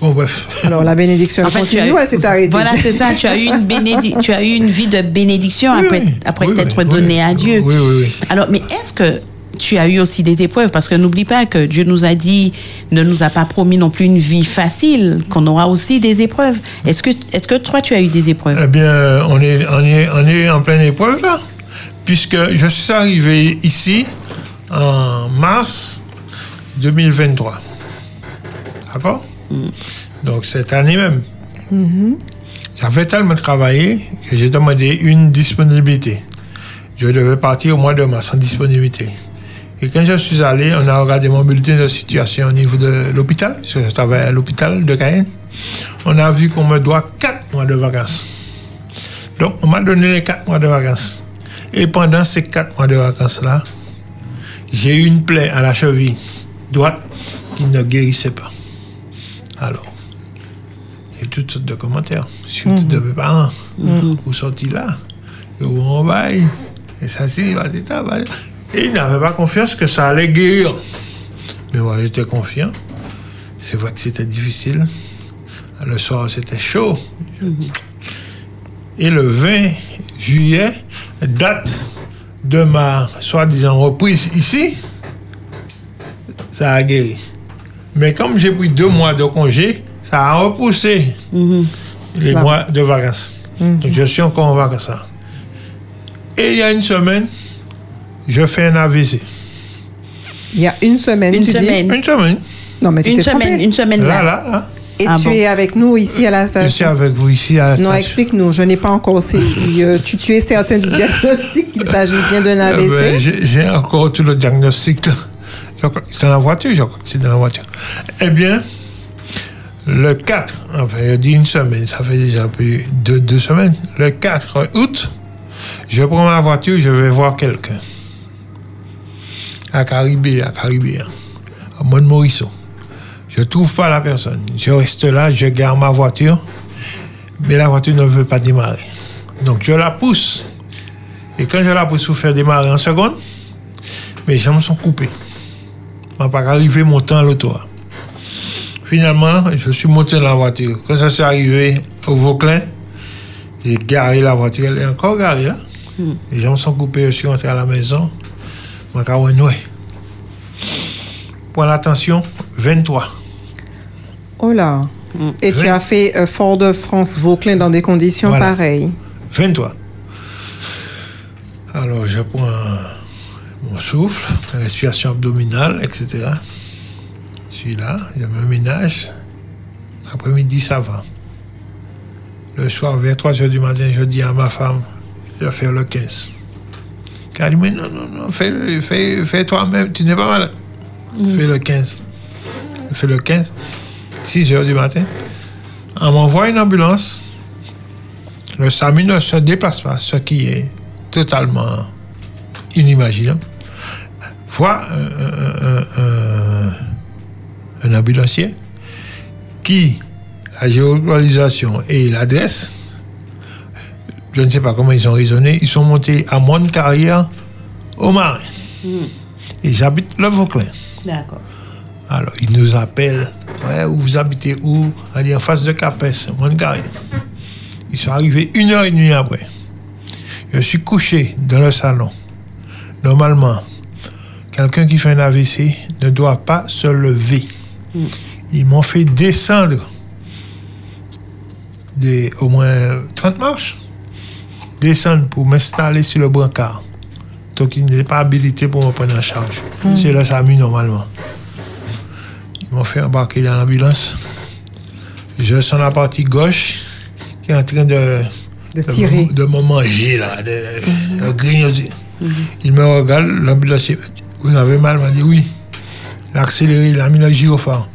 Bon, bref. Alors la bénédiction En fait, tu continue, as eu- elle s'est arrêtée. Voilà, c'est ça. Tu as eu une bénédi- tu as eu une vie de bénédiction Oui, après, oui. après Oui, t'être oui, donné oui. à Dieu. Oui, oui, oui. Alors, mais est-ce que tu as eu aussi des épreuves? Parce que n'oublie pas que Dieu nous a dit, ne nous a pas promis non plus une vie facile, qu'on aura aussi des épreuves. Est-ce que, est-ce que toi, tu as eu des épreuves? Eh bien, on est, on est, on est en pleine épreuve là, puisque je suis arrivé ici en mars 2023. D'accord? Donc, cette année même. J'avais tellement travaillé que j'ai demandé une disponibilité. Je devais partir au mois de mars en disponibilité. Et quand je suis allé, on a regardé mon bulletin de situation au niveau de l'hôpital, parce que je travaillais à l'hôpital de Cayenne. On a vu qu'on me doit 4 mois de vacances. Donc, on m'a donné les 4 mois de vacances. Et pendant ces 4 mois de vacances-là, j'ai eu une plaie à la cheville droite qui ne guérissait pas. Alors, il y a toutes sortes de commentaires, surtout de mes parents. Vous sortez là, et vous en bail, et ça, c'est ça. Et ils n'avaient pas confiance que ça allait guérir. Mais moi, j'étais confiant. C'est vrai que c'était difficile. Le soir, c'était chaud. Et le 20 juillet, date de ma soi-disant reprise ici, ça a guéri. Mais comme j'ai pris deux mois de congé, ça a repoussé les Là. mois de vacances. Donc je suis encore en vacances. là. Et il y a une semaine, je fais un AVC. Il y a une semaine, Une tu semaine. dis. Une semaine. Non mais tu Une semaine, trompé. une semaine Là, là. là, là. Et Ah tu bon. es avec nous ici à la Je suis station. avec vous ici à la Non, station. explique-nous. Je n'ai pas encore saisi. Euh, tu, tu es certain du diagnostic qu'il s'agit bien d'un Euh, ben, AVC. j'ai- J'ai encore tout le diagnostic. C'est dans la voiture, je c'est dans la voiture. Eh bien, le 4, enfin, il dit une semaine, ça fait déjà plus de deux semaines. Le 4 août, je prends ma voiture, je vais voir quelqu'un. À Caribé, à Caribé, à Mont-Morisseau. Je trouve pas la personne. Je reste là, je garde ma voiture, mais la voiture ne veut pas démarrer. Donc je la pousse. Et quand je la pousse pour faire démarrer en seconde, mes jambes sont coupées. Je ne pas arrivé mon temps à l'auto. Finalement, je suis monté dans la voiture. Quand ça s'est arrivé au Vauclin, j'ai garé la voiture. Elle est encore garée là. Les jambes sont coupées. Je suis rentré à la maison. Je suis. Pour l'attention, 23. Oh là. Et tu as fait euh, Fort-de-France-Vauclin dans des conditions Voilà. pareilles. 23. Alors, je prends mon souffle, la respiration abdominale, etc. Je suis là, je me ménage. Après-midi, ça va. Le soir, vers 3 heures du matin, je dis à ma femme, je vais faire le 15. Elle dit, mais non, non, non, fais, fais, fais toi-même, tu n'es pas malade. Fais le 15. Fais le 15, 6 heures du matin. On m'envoie une ambulance. Le SAMU ne se déplace pas, ce qui est totalement inimaginable. Vois un, un- un- ambulancier qui, la géolocalisation et l'adresse, je ne sais pas comment ils ont raisonné, ils sont montés à Monte Carrière au Marin. Et j'habite le Vauclin. D'accord. Alors, ils nous appellent. Ouais, où vous habitez où? On dit en face de Capes, Monte-Carrière. Ils sont arrivés une heure et demie après. Je suis couché dans le salon. Normalement, quelqu'un qui fait un AVC ne doit pas se lever. Ils m'ont fait descendre des, au moins 30 marches. Descendre pour m'installer sur le brancard. Donc, il n'est pas habilité pour me prendre en charge. C'est le SAMU normalement. Ils m'ont fait embarquer dans l'ambulance. Je sens la partie gauche qui est en train de, De tirer. me- de me manger, là, de, de grignoter. Il me regarde, l'ambulancier, vous avez mal Il m'a dit oui. Il a accéléré, il a mis le gyrophare.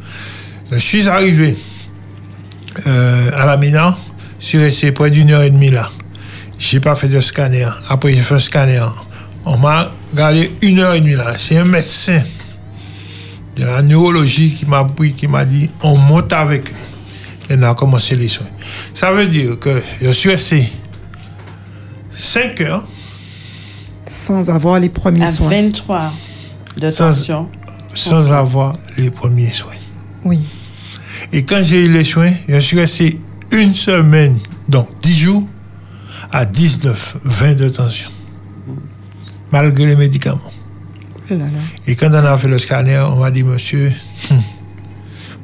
Je suis arrivé euh, à la Mina, je suis resté près d'une heure et demie là. J'ai pas fait de scanner. Après, j'ai fait un scanner. On m'a regardé une heure et demie là. C'est un médecin de la neurologie qui m'a pris, qui m'a dit on monte avec lui. Et on a commencé les soins. Ça veut dire que je suis resté 5 heures Sans avoir les premiers À soins. 23 de Sans- tension. sans avoir les premiers soins. Oui. Et quand j'ai eu les soins, je suis resté une semaine, donc 10 jours, à 19, 20 de tension. Malgré les médicaments. Oh là là. Et quand on a fait le scanner, on m'a dit, monsieur, hum,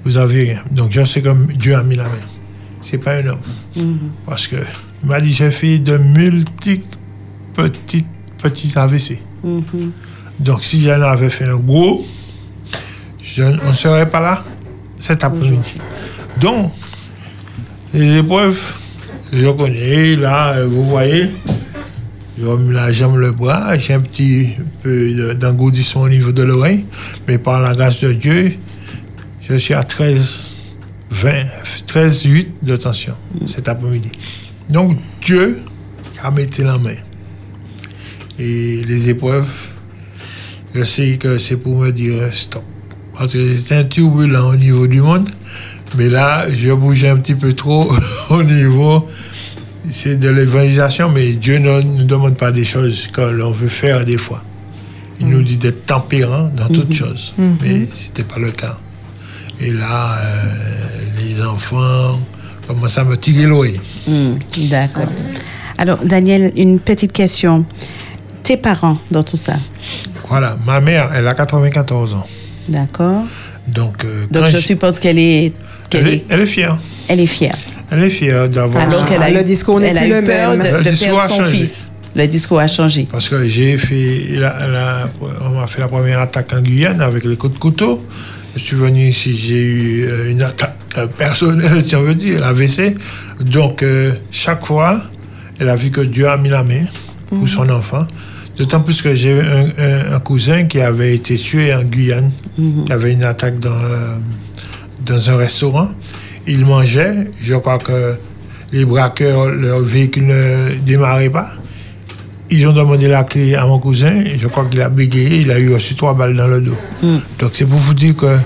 vous avez rien. Donc je sais comme Dieu a mis la main. C'est pas un homme. Parce que il m'a dit, j'ai fait de multiples petites, petits AVC. Donc si j'en avais fait un gros, je- on ne serait pas là cet après-midi. Donc, les épreuves, je connais, là, vous voyez, la jambe, le bras, j'ai un petit peu de- d'engourdissement au niveau de l'oreille, mais par la grâce de Dieu, je suis à 13, 20, 13, 8 de tension cet après-midi. Donc, Dieu a mis la main. Et les épreuves, je sais que c'est pour me dire stop. Parce que c'était un turbulent au niveau du monde, mais là, je bougeais un petit peu trop au niveau c'est de l'évangélisation, mais Dieu ne nous demande pas des choses que l'on veut faire des fois. Il nous dit d'être tempérant dans toutes choses, mais ce n'était pas le cas. Et là, euh, les enfants commencent à me tirer l'oreille? Hmm, D'accord. Alors, Daniel, une petite question. Tes parents dans tout ça, Voilà, ma mère, elle a 94 ans. d'accord Donc, euh, Donc, je je- suppose qu'elle est, qu'elle elle, est, est, elle est fière. elle est fière. Elle est fière d'avoir. Alors qu'elle a le eu, discours n'est elle a plus eu le peur même. de, Le perdre son changé. fils. Le discours a changé. Parce que j'ai fait. la- la- on m'a fait la première attaque en Guyane avec les coups de couteau. Je suis venu ici, j'ai eu euh, une attaque personnelle, si on veut dire, l'AVC. Donc, euh, chaque fois, elle a vu que Dieu a mis la main pour son enfant. D'autant plus que j'ai un, un- un cousin qui avait été tué en Guyane, qui avait une attaque dans, euh, dans un restaurant. Il mangeait, je crois que les braqueurs, leur véhicule ne démarrait pas. Ils ont demandé la clé à mon cousin. Je crois qu'il a bégayé. Il a eu aussi trois balles dans le dos. Donc c'est pour vous dire que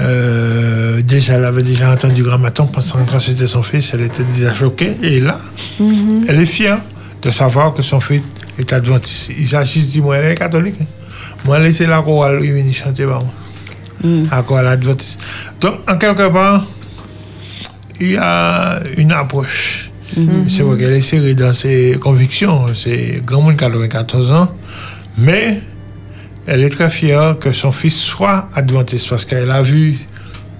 euh, déjà, elle avait déjà entendu Grammaton pensant que c'était son fils. Elle était déjà choquée. Et là, elle est fière de savoir que son fils est adventiste. Il s'agit dit, moi, elle est catholique. hein. Moi, laissez la chorale, lui, venir chanter par moi. La chorale adventiste. Donc, en quelque part, il y a une approche. C'est vrai qu'elle est serrée dans ses convictions. C'est grand monde 94 ans. Mais elle est très fière que son fils soit adventiste parce qu'elle a vu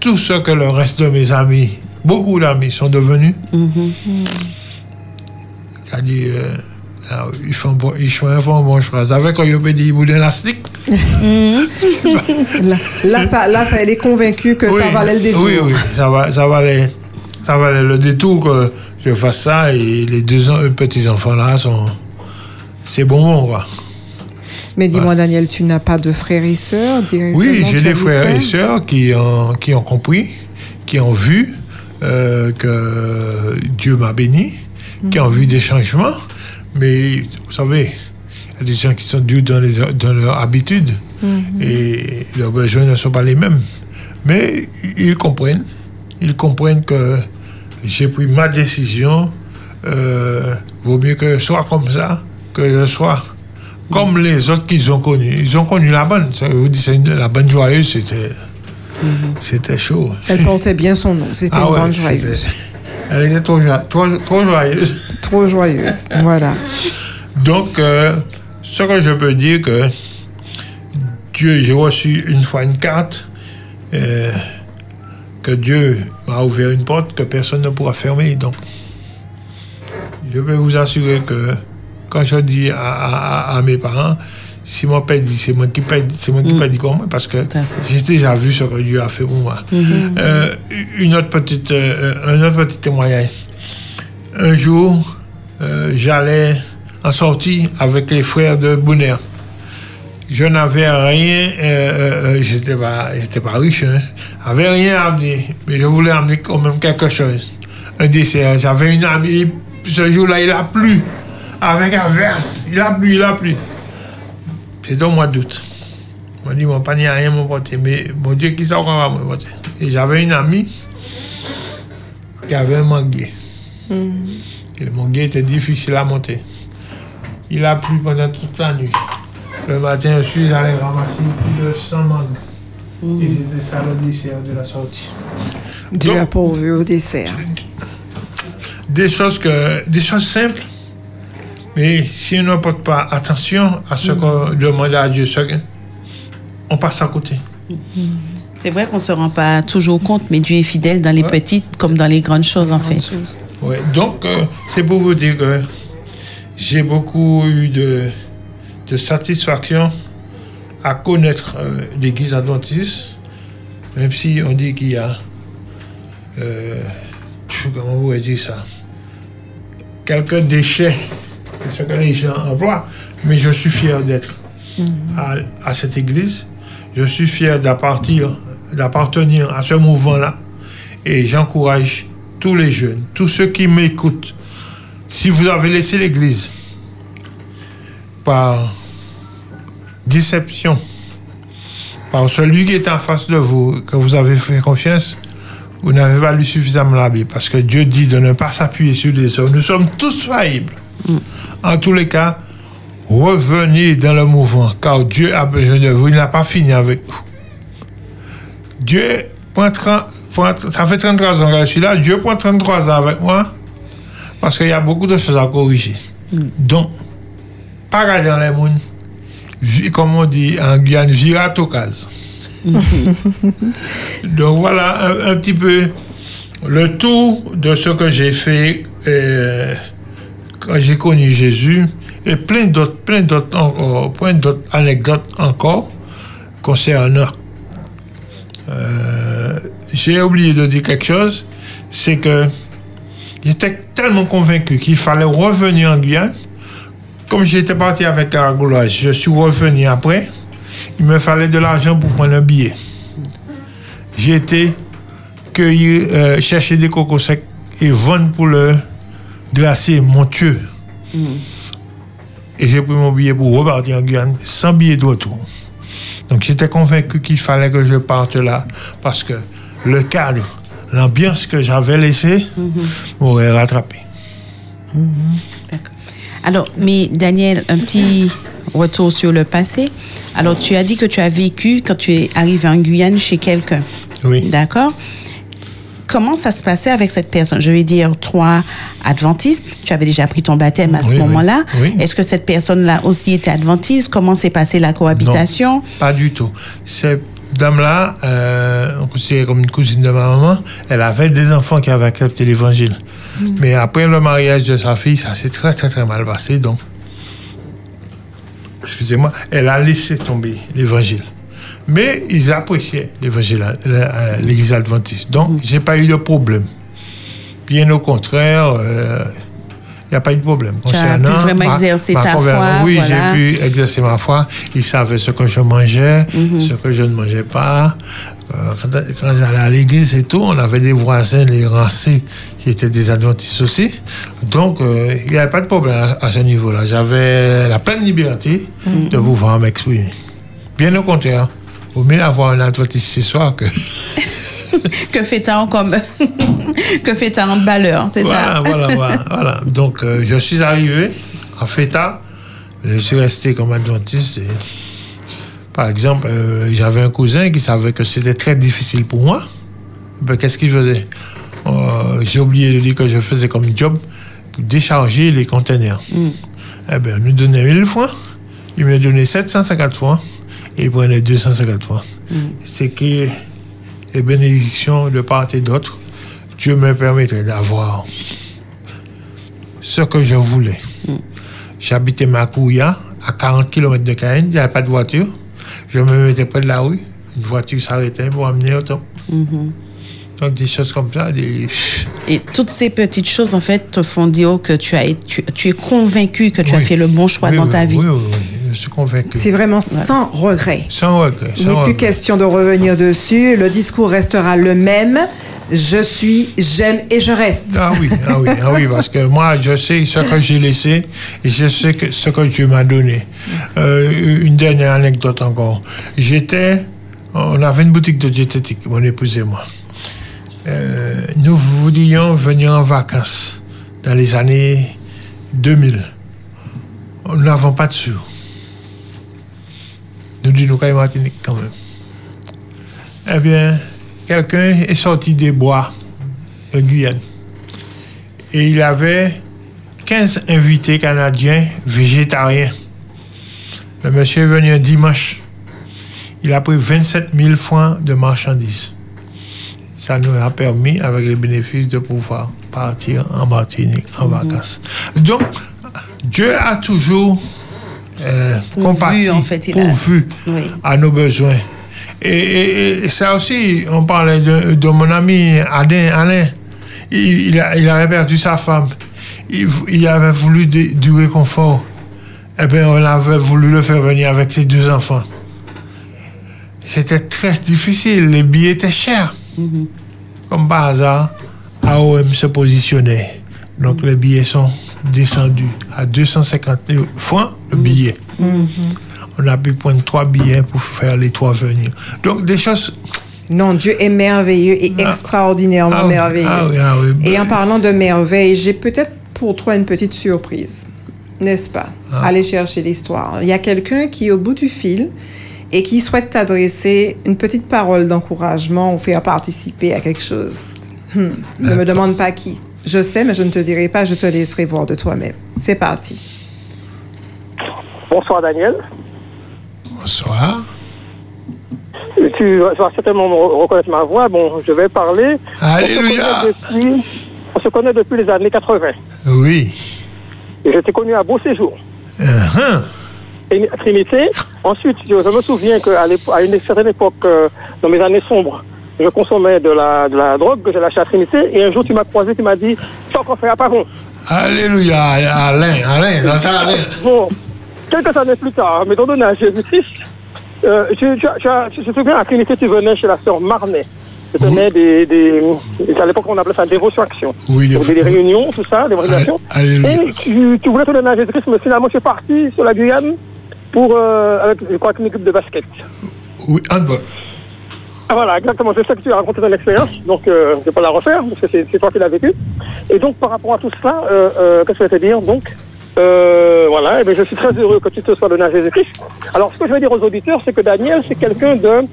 tout ce que le reste de mes amis, beaucoup d'amis, sont devenus. Elle dit, euh, ils font bon, ils font un bon choix. Avec un yobé dit, bout d'élastique? Là, là, ça, là, ça, elle est convaincue que ça valait le détour. Oui, oui, ça, va, ça, valait, ça valait le détour que je fasse ça et les deux en- petits-enfants-là sont. C'est bonbon, quoi. Mais dis-moi, Daniel, tu n'as pas de frères et sœurs directement Oui, j'ai des frères et sœurs qui ont, qui ont compris, qui ont vu euh, que Dieu m'a béni, qui ont vu des changements. Mais vous savez, il y a des gens qui sont durs dans, les, dans leur habitude et leurs besoins ne sont pas les mêmes. Mais ils comprennent. Ils comprennent que j'ai pris ma décision. Euh, vaut mieux que je sois comme ça que je sois comme les autres qu'ils ont connus. Ils ont connu la bonne. Ça, je vous dis, une- la bonne joyeuse, c'était, c'était chaud. Elle portait bien son nom. C'était Ah une ouais, bonne joyeuse. Elle était trop, jo- trop, trop joyeuse. Trop joyeuse. Voilà. Donc, euh, ce que je peux dire que Dieu, j'ai reçu une fois une carte euh, que Dieu m'a ouvert une porte que personne ne pourra fermer. Donc, je peux vous assurer que quand je dis à, à- à- à mes parents, si mon père dit, c'est moi qui paye, c'est moi qui paye dit comment, parce que j'ai déjà vu ce que Dieu a fait pour moi. Euh, une autre petite, euh, un autre petit témoignage. Un jour, euh, j'allais en sortie avec les frères de Bonheur. Je n'avais rien, euh, j'étais pas, pas riche, hein. J'avais rien à amener, mais je voulais amener quand même quelque chose. Un dessert. J'avais une amie, ce jour-là, il a plu. Avec un verse, il a plu, il a plu. C'était au mois d'août. M'a dit, mon panier n'a rien me porter, mais mon Dieu, qui qu'on va me porter. Et j'avais une amie qui avait un manguier. Et le manguier était difficile à monter. Il a plu pendant toute la nuit. Le matin, je suis allé ramasser plus de 100 mangues. Et c'était ça le dessert de la sortie. Dieu a pourvu au dessert. des choses, que, des choses simples, mais si on ne porte pas attention à ce qu'on demande à Dieu, on passe à côté. C'est vrai qu'on ne se rend pas toujours compte, mais Dieu est fidèle dans les petites comme dans les grandes choses, en fait. Ouais, donc, euh, c'est pour vous dire que j'ai beaucoup eu de, de satisfaction à connaître euh, l'Église adventiste, même si on dit qu'il y a, euh, comment vous dire ça, quelques déchets, ce que les gens emploient, mais je suis fier d'être à, à cette Église. Je suis fier d'appartenir, d'appartenir à ce mouvement-là. Et j'encourage tous les jeunes, tous ceux qui m'écoutent, si vous avez laissé l'Église par déception, par celui qui est en face de vous, que vous avez fait confiance, vous n'avez pas lu suffisamment la Bible. Parce que Dieu dit de ne pas s'appuyer sur les hommes. Nous sommes tous faillibles. En tous les cas, revenez dans le mouvement, car Dieu a besoin de vous. Il n'a pas fini avec vous. Dieu prend 30 prend- ça fait 33 ans que je suis là. Dieu prend 33 ans avec moi parce qu'il y a beaucoup de choses à corriger. Donc, pas regarder dans les mondes, comme on dit en Guyane, virer à. Donc voilà un, un petit peu le tour de ce que j'ai fait euh, quand j'ai connu Jésus et plein d'autres, plein d'autres plein d'autres anecdotes encore concernant. Euh, j'ai oublié de dire quelque chose, c'est que j'étais tellement convaincu qu'il fallait revenir en Guyane. Comme j'étais parti avec Caragoulage, je suis revenu après. Il me fallait de l'argent pour prendre un billet. J'ai été cueillir, euh, chercher des cocos secs et vendre pour le glacier Montieu. Et j'ai pris mon billet pour repartir en Guyane sans billet de retour. Donc j'étais convaincu qu'il fallait que je parte là parce que le cadre, l'ambiance que j'avais laissée m'aurait rattrapé. Alors, mais Daniel, un petit retour sur le passé. Alors, tu as dit que tu as vécu quand tu es arrivé en Guyane chez quelqu'un. Oui. D'accord. Comment ça se passait avec cette personne? Je vais dire, toi, adventiste, tu avais déjà pris ton baptême à ce Oui, moment-là. Oui. Est-ce que cette personne-là aussi était adventiste? Comment s'est passée la cohabitation? Pas du tout. Cette dame-là, euh, on considère comme une cousine de ma maman, elle avait des enfants qui avaient accepté l'évangile. Mais après le mariage de sa fille, ça s'est très très très mal passé. Donc, excusez-moi, elle a laissé tomber l'évangile. Mais ils appréciaient l'évangile, euh, l'église adventiste. Donc, j'ai pas eu de problème. Bien au contraire, il n'y a pas eu de problème. Tu as pu vraiment exercer ta conver- foi, Oui, voilà. j'ai pu exercer ma foi. Ils savaient ce que je mangeais, Mhm. ce que je ne mangeais pas. Euh, Quand, quand j'allais à l'église et tout, on avait des voisins, les rancés, qui étaient des adventistes aussi. Donc, euh, il n'y avait pas de problème à, à ce niveau-là. J'avais la pleine liberté Mhm. de pouvoir m'exprimer. Bien au contraire. Vaut mieux avoir un adventiste ce soir que... Que fait-on comme. que fait-on en balleur, c'est Voilà, ça? voilà, voilà, voilà. Donc, euh, je suis arrivé en FETA. Je suis resté comme adventiste. et, par exemple, euh, j'avais un cousin qui savait que c'était très difficile pour moi. Ben, Qu'est-ce qu'il faisait? Euh, J'ai oublié de dire que je faisais comme job pour décharger les conteneurs. Eh ben, on nous donnait 1000 francs. Il m'a donné 750 francs il prenait 250 francs. C'est que les bénédictions de part et d'autre, Dieu me permettrait d'avoir ce que je voulais. J'habitais Makouya, à 40 km de Cayenne, il n'y avait pas de voiture. Je me mettais près de la rue, une voiture s'arrêtait pour amener autant. Donc des choses comme ça, des... Et toutes ces petites choses, en fait, te font dire que tu, as, tu, tu es convaincu que tu as fait le bon choix Oui, dans oui, ta vie. Oui, oui, oui, je suis convaincu. C'est vraiment sans regret. Sans regret. Il sans n'est plus question de revenir dessus. Le discours restera le même. Je suis, j'aime et je reste. Ah oui, ah oui, ah oui, parce que moi, je sais ce que j'ai laissé et je sais que ce que Dieu m'a donné. Euh, une dernière anecdote encore. J'étais, on avait une boutique de diététique, mon épouse et moi. Euh, nous voulions venir en vacances dans les années 2000. Nous n'avons pas de sous. Nous disons qu'à Martinique quand même. Eh bien, quelqu'un est sorti des bois de Guyane. Et il avait 15 invités canadiens végétariens. Le monsieur est venu un dimanche. Il a pris 27 000 francs de marchandises. Ça nous a permis, avec les bénéfices, de pouvoir partir en Martinique en vacances. Donc, Dieu a toujours euh, Pourvu, compati, en fait, il a- pourvu Oui. à nos besoins. Et, et- et ça aussi, on parlait de, de mon ami Alain. Alain. Il, il a- il avait perdu sa femme. Il, avait voulu du, du réconfort. Eh bien, on avait voulu le faire venir avec ses deux enfants. C'était très difficile. Les billets étaient chers. Comme par hasard, AOM se positionnait. Donc, les billets sont descendus à 250 francs le billet. On a pu prendre trois billets pour faire les trois venir. Donc, des choses. Non, Dieu est merveilleux et Ah. extraordinairement Ah merveilleux. ah oui. Et en parlant de merveille, j'ai peut-être pour toi une petite surprise, n'est-ce pas? Aller chercher l'histoire. Il y a quelqu'un qui est au bout du fil et qui souhaite t'adresser une petite parole d'encouragement ou faire participer à quelque chose. Hmm, Ne me demande pas qui. Je sais, mais je ne te dirai pas, je te laisserai voir de toi-même. C'est parti. Bonsoir Daniel. Bonsoir. Tu vas certainement me re- reconnaître ma voix. Bon, je vais parler. Alléluia. On se connaît depuis, on se connaît depuis les années 80. Oui. Et je t'ai connu à Beau Séjour. Et à Trinité. Ensuite, je, je me souviens qu'à à une certaine époque, euh, dans mes années sombres, je consommais de la, de la drogue que j'ai lâchée à Trinité. Et un jour, tu m'as croisé, tu m'as dit, tu encore fait à Paron. Alléluia. Alain, Alain, ça c'est Alain. Bon, quelques années plus tard, m'étant donné à Jésus-Christ, euh, as- tu, as- tu te souviens, à Trinité, tu venais chez la sœur Marnet. Tu tenais des, des, À l'époque, on appelait ça dévotion action. Oui, Donc, des, des réunions, tout ça, des réunions. Alléluia. Et tu, tu voulais te donner à Jésus-Christ, mais finalement, tu es parti sur la Guyane pour, euh, avec, je crois, une équipe de basket. Oui, handball. Ah, voilà, exactement. C'est ça que tu as raconté ton expérience. Donc, euh, je ne vais pas la refaire, parce que c'est toi qui l'as vécu. Et donc, par rapport à tout cela, euh, euh, qu'est-ce que je vais te dire Donc, voilà, eh bien, je suis très heureux que tu te sois donné à Jésus-Christ. Alors, ce que je vais dire aux auditeurs, c'est que Daniel, c'est quelqu'un de.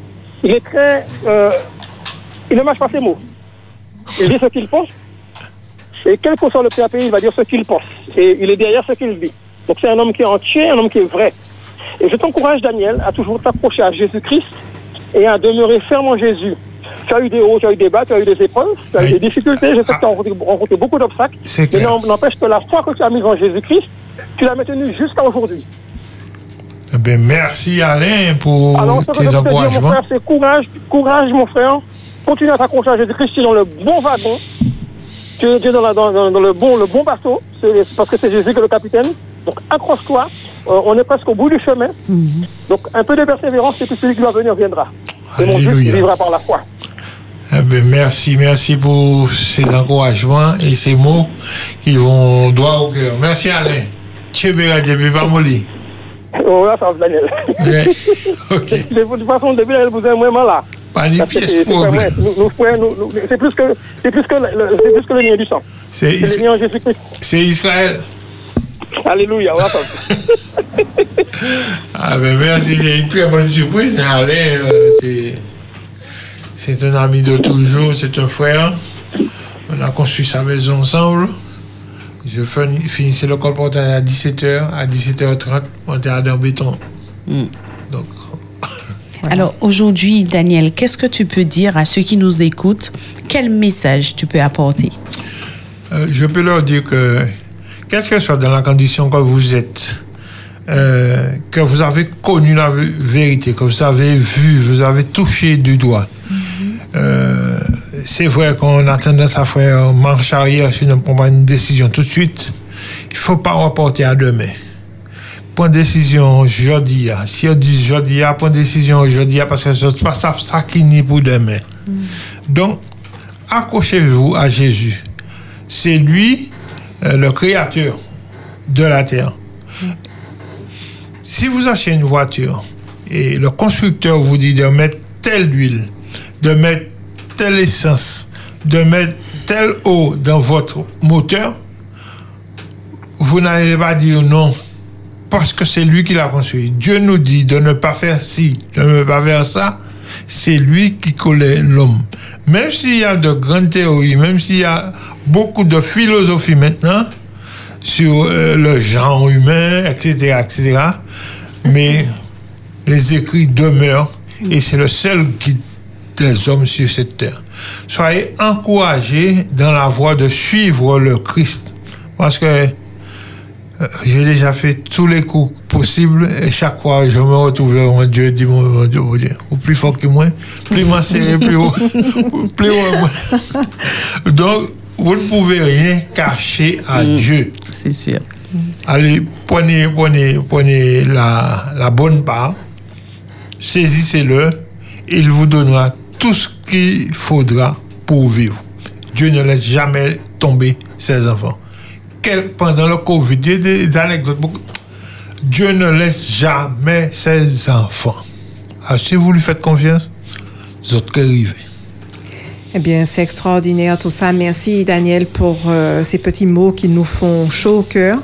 Il est très. il ne mâche pas ses mots. Il dit ce qu'il pense. Et quel que soit le PAP, il va dire ce qu'il pense. Et il est derrière ce qu'il dit. Donc, c'est un homme qui est entier, un homme qui est vrai. Et je t'encourage, Daniel, à toujours t'approcher à Jésus-Christ et à demeurer ferme en Jésus. Tu as eu des hauts, tu as eu des bas, tu as eu des épreuves, tu as eu des difficultés. Je sais que tu as rencontré, rencontré beaucoup d'obstacles. Mais n'empêche que la foi que tu as mise en Jésus-Christ, tu l'as maintenue jusqu'à aujourd'hui. Eh ben, merci Alain pour Alors, tes que encouragements. c'est courage, courage, mon frère. Continue à t'accrocher à Jésus-Christ, tu es dans le bon wagon. Tu es, dans, la- dans- dans- dans le, bon, le bon bateau, parce que c'est Jésus qui est le capitaine. Donc, accroche-toi. Euh, on est presque au bout du chemin. Donc, un peu de persévérance, et puis celui qui va venir viendra. Et mon Dieu vivra par la foi. Eh ben, merci, merci pour ces encouragements et ces mots qui vont droit au cœur. Merci Alain. Tchébéra, Djébé. Oh, ça Daniel. Ok. De toute façon, depuis là, vous êtes vraiment là. Pas de Parce que pièce c'est- problème. plus que c'est plus que c'est plus que le lien du sang. C'est C'est le lien en Jésus-Christ. c'est Israël. Alléluia. on attend. Ah ben merci, c'est une très bonne surprise. hein, Alain, euh, c'est, c'est un ami de toujours, c'est un frère. On a construit sa maison ensemble. Je fin- finissais le colportage à 17h. À 17h30, on était à béton. Donc, Alors aujourd'hui, Daniel, qu'est-ce que tu peux dire à ceux qui nous écoutent? Quel message tu peux apporter? Euh, je peux leur dire que, quelle que soit dans la condition que vous êtes, euh, que vous avez connu la vérité, que vous avez vu, vous avez touché du doigt. Euh, c'est vrai qu'on a tendance à faire marche arrière si on ne prend pas une décision tout de suite. Il ne faut pas reporter à demain. Prends décision aujourd'hui. Si on dit aujourd'hui, prends décision aujourd'hui parce que ce n'est pas ça, ça qui n'est pour demain. Donc, accrochez-vous à Jésus. C'est lui le créateur de la terre. Si vous achetez une voiture et le constructeur vous dit de mettre telle huile, de mettre telle essence, de mettre telle eau dans votre moteur, vous n'allez pas dire non parce que c'est lui qui l'a construit. Dieu nous dit de ne pas faire ci, de ne pas faire ça. C'est lui qui connaît l'homme. Même s'il y a de grandes théories, même s'il y a beaucoup de philosophie maintenant sur euh, le genre humain, etc., etc., mais les écrits demeurent et c'est le seul guide des hommes sur cette terre. Soyez encouragés dans la voie de suivre le Christ. Parce que euh, j'ai déjà fait tous les coups possibles et chaque fois je me retrouve mon Dieu dit mon, mon Dieu, mon Dieu, ou plus fort que moi, plus m'en plus haut, plus haut. Donc vous ne pouvez rien cacher à Dieu. C'est sûr. Allez, prenez, prenez, prenez la, la bonne part, saisissez-le, il vous donnera tout ce qu'il faudra pour vivre. Dieu ne laisse jamais tomber ses enfants. Quel- pendant le Covid, il y a des anecdotes. Dieu ne laisse jamais ses enfants. Alors, si vous lui faites confiance, vous êtes arrivés. Eh bien, c'est extraordinaire tout ça. Merci Daniel pour euh, ces petits mots qui nous font chaud au cœur.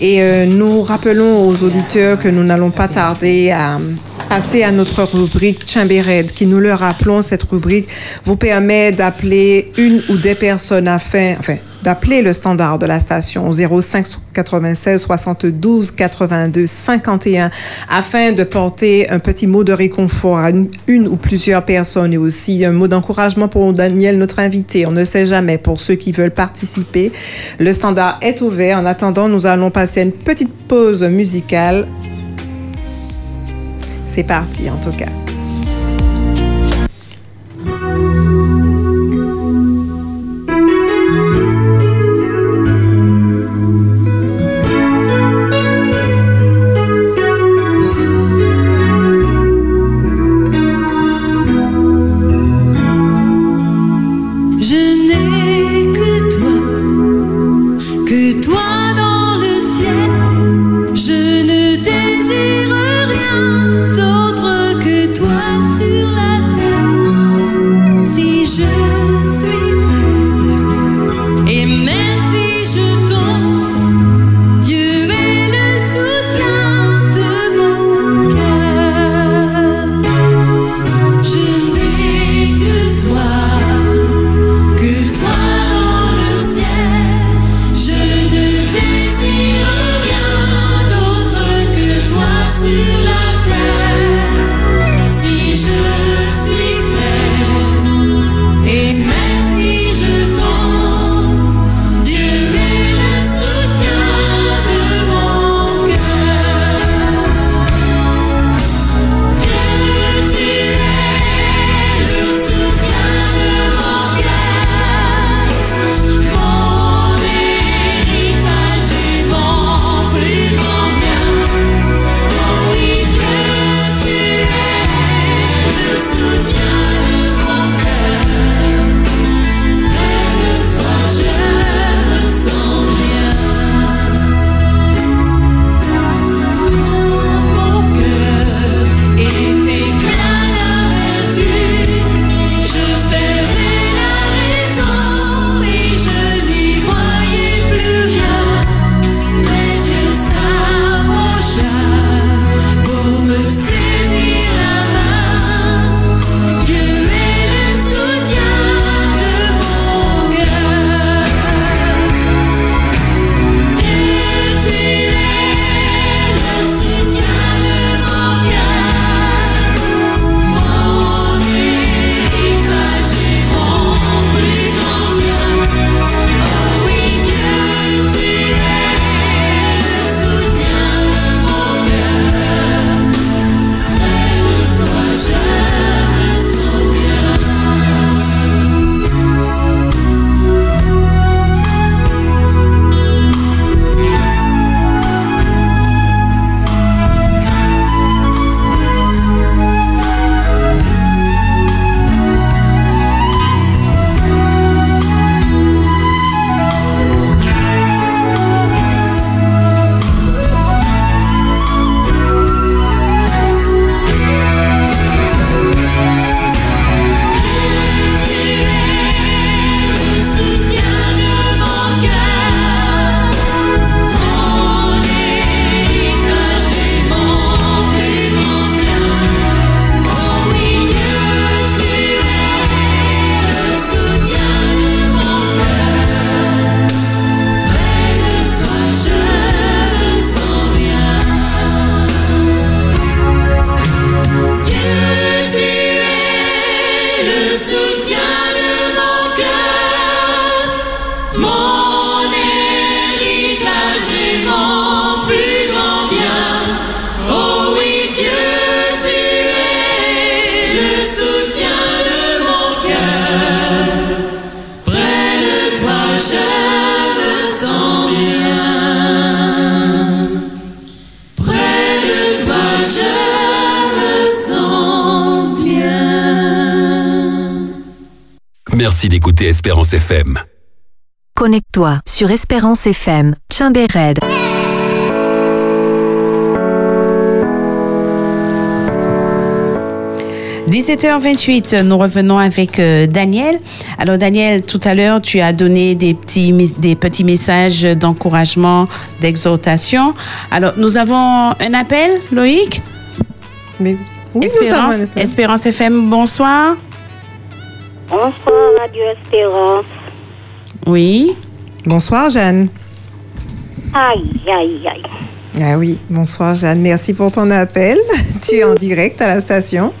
Et euh, nous rappelons aux auditeurs que nous n'allons pas tarder à passer à notre rubrique Chambered, qui nous le rappelons, cette rubrique vous permet d'appeler une ou des personnes afin, enfin, d'appeler le standard de la station au 05 96 72 82 51 afin de porter un petit mot de réconfort à une, une ou plusieurs personnes et aussi un mot d'encouragement pour Daniel, notre invité. On ne sait jamais pour ceux qui veulent participer. Le standard est ouvert. En attendant, nous allons passer une petite pause musicale. C'est parti en tout cas. Merci d'écouter Espérance FM. Connecte-toi sur Espérance FM, Chimbered. – 17h28, nous revenons avec euh, Daniel. Alors Daniel, tout à l'heure, tu as donné des petits, des petits messages d'encouragement, d'exhortation. Alors nous avons un appel, Loïc? Mais oui, nous Espérance, avons un appel? Espérance FM, bonsoir. Bonsoir, Radio Espérance. Oui. Bonsoir, Jeanne. Aïe, aïe, aïe. Ah oui, bonsoir, Jeanne. Merci pour ton appel. tu es en direct à la station.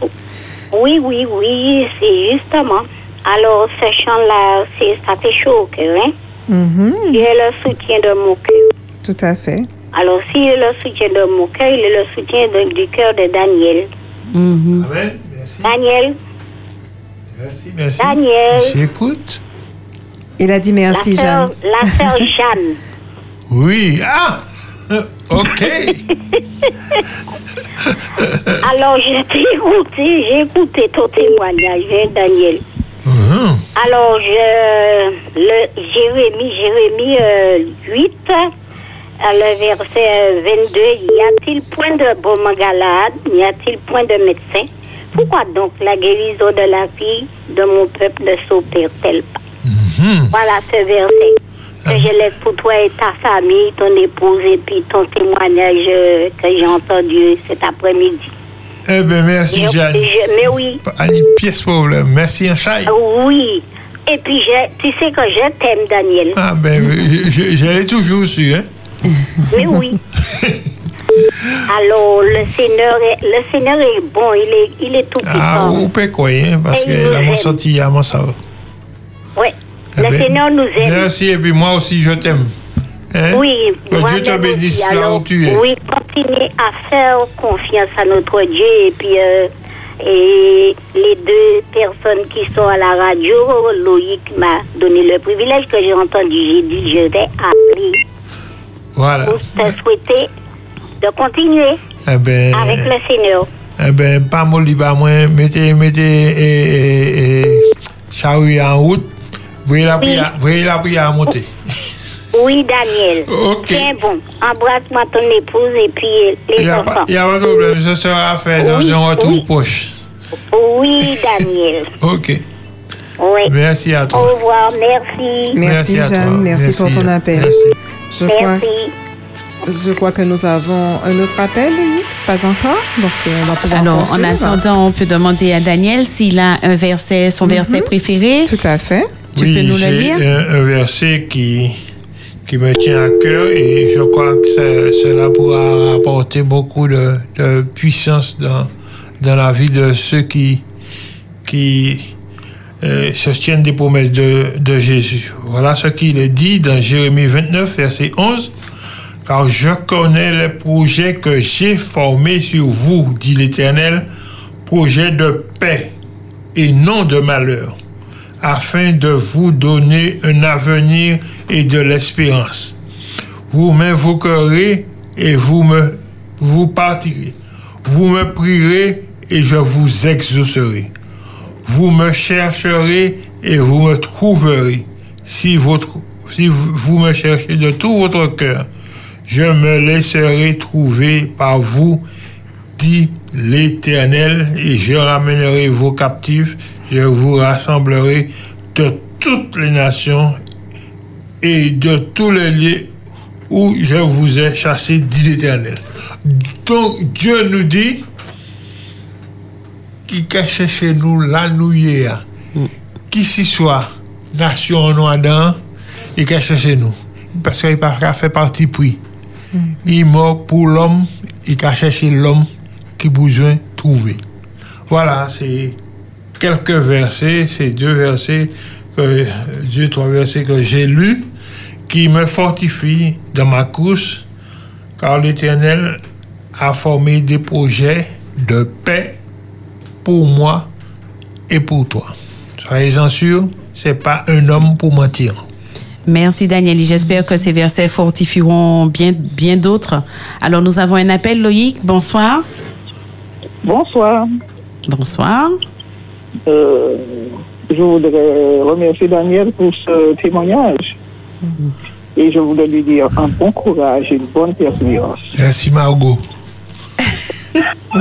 Oui, oui, oui, c'est justement. Alors, ce chant-là, c'est- ça fait chaud au cœur, hein? Mhm, Il est le soutien de mon cœur. Tout à fait. Alors, s'il est le soutien de mon cœur, il est le soutien de- du cœur de Daniel. Amen. Merci. Daniel, Merci, merci. Daniel. J'écoute. Il a dit merci, la Jeanne. sœur, la sœur Jeanne. Oui. Ah! OK. Alors, j'ai écouté, j'ai écouté ton témoignage, hein, Daniel. Mhm. Alors, je, le Jérémie, Jérémie euh, 8, à le verset 22, y a-t-il point de baume galade, y a-t-il point de médecin? Pourquoi donc la guérison de la fille de mon peuple ne s'opère-t-elle pas Voilà ce verset que je laisse pour toi et ta famille, ton épouse et puis ton témoignage euh, que j'ai entendu cet après-midi. Eh bien, merci, Je- Jeanne. je- mais oui, une pièce problème. Merci, un chai. oui. Et puis, je, tu sais que je t'aime, Daniel. Ah, ben, je- je l'ai toujours su, hein? Mais oui. Alors, le Seigneur est, le Seigneur est bon, il est, il est tout Ah, puissant. vous pouvez quoi, hein? Parce Et que la aime. sorti à mon savon. Ouais. Eh Le ben, Seigneur nous aime. Merci, et puis moi aussi, je t'aime. Hein? Oui, Que Dieu te bénisse là Alors, où tu es. Oui, continuez à faire confiance à notre Dieu et puis euh, et les deux personnes qui sont à la radio, Loïc m'a donné le privilège que j'ai entendu. J'ai dit, je vais appeler Voilà. pour te souhaiter de continuer Eh ben, avec le Seigneur. eh ben, pas mon libre, moi, mettez, mettez, et, et, et, charrue en route. Voyez la prière, voyez la prière à monter. Oui, Daniel. Ok. Tiens bon. Embrasse-moi ton épouse et puis Il les n'y a, enfants. pas- y a pas de problème, ce sera fait dans Oui, un retour oui. proche. Oui, Daniel. Ok. Oui. Merci à Au toi. revoir, merci. Merci, à Jeanne. toi. Merci, pour ton appel. Je crois, Merci. Je crois que nous avons un autre appel, oui. Pas encore. Donc, euh, on va pouvoir Alors, en attendant, on peut demander à Daniel s'il a un verset, son verset préféré. Tout à fait. Tu oui, peux nous le lire? un, un verset qui, qui me tient à cœur et je crois que ça- cela pourra apporter beaucoup de, de puissance dans, dans la vie de ceux qui, qui euh, se tiennent des promesses de, de Jésus. Voilà ce qu'il est dit dans Jérémie 29, verset 11. Car je connais les projets que j'ai formés sur vous, dit l'Éternel, projets de paix et non de malheur, afin de vous donner un avenir et de l'espérance. Vous m'invoquerez et vous me vous partirez. Vous me prierez et je vous exaucerai. Vous me chercherez et vous me trouverez. Si, si vous me cherchez de tout votre cœur, je me laisserai trouver par vous, dit l'Éternel, et je ramènerai vos captifs, je vous rassemblerai de toutes les nations et de tous les lieux où je vous ai chassés, dit l'Éternel. Donc Dieu nous dit qui cache chez nous la nouille, qui s'y soit nation noire dans, il cache chez nous. Parce qu'il n'a fait partie pris. Il mort pour l'homme, il a cherché l'homme qui besoin trouver. Voilà, c'est quelques versets, ces deux versets, que, deux, trois versets que j'ai lus, qui me fortifient dans ma course, car l'Éternel a formé des projets de paix pour moi et pour toi. Soyez-en sûrs, c'est pas un homme pour mentir. Merci Daniel et j'espère que ces versets fortifieront bien, bien d'autres. Alors nous avons un appel, Loïc. Bonsoir. Bonsoir. Bonsoir. Euh, je voudrais remercier Daniel pour ce témoignage. Et je voudrais lui dire un bon courage et une bonne persévérance. Merci Margot.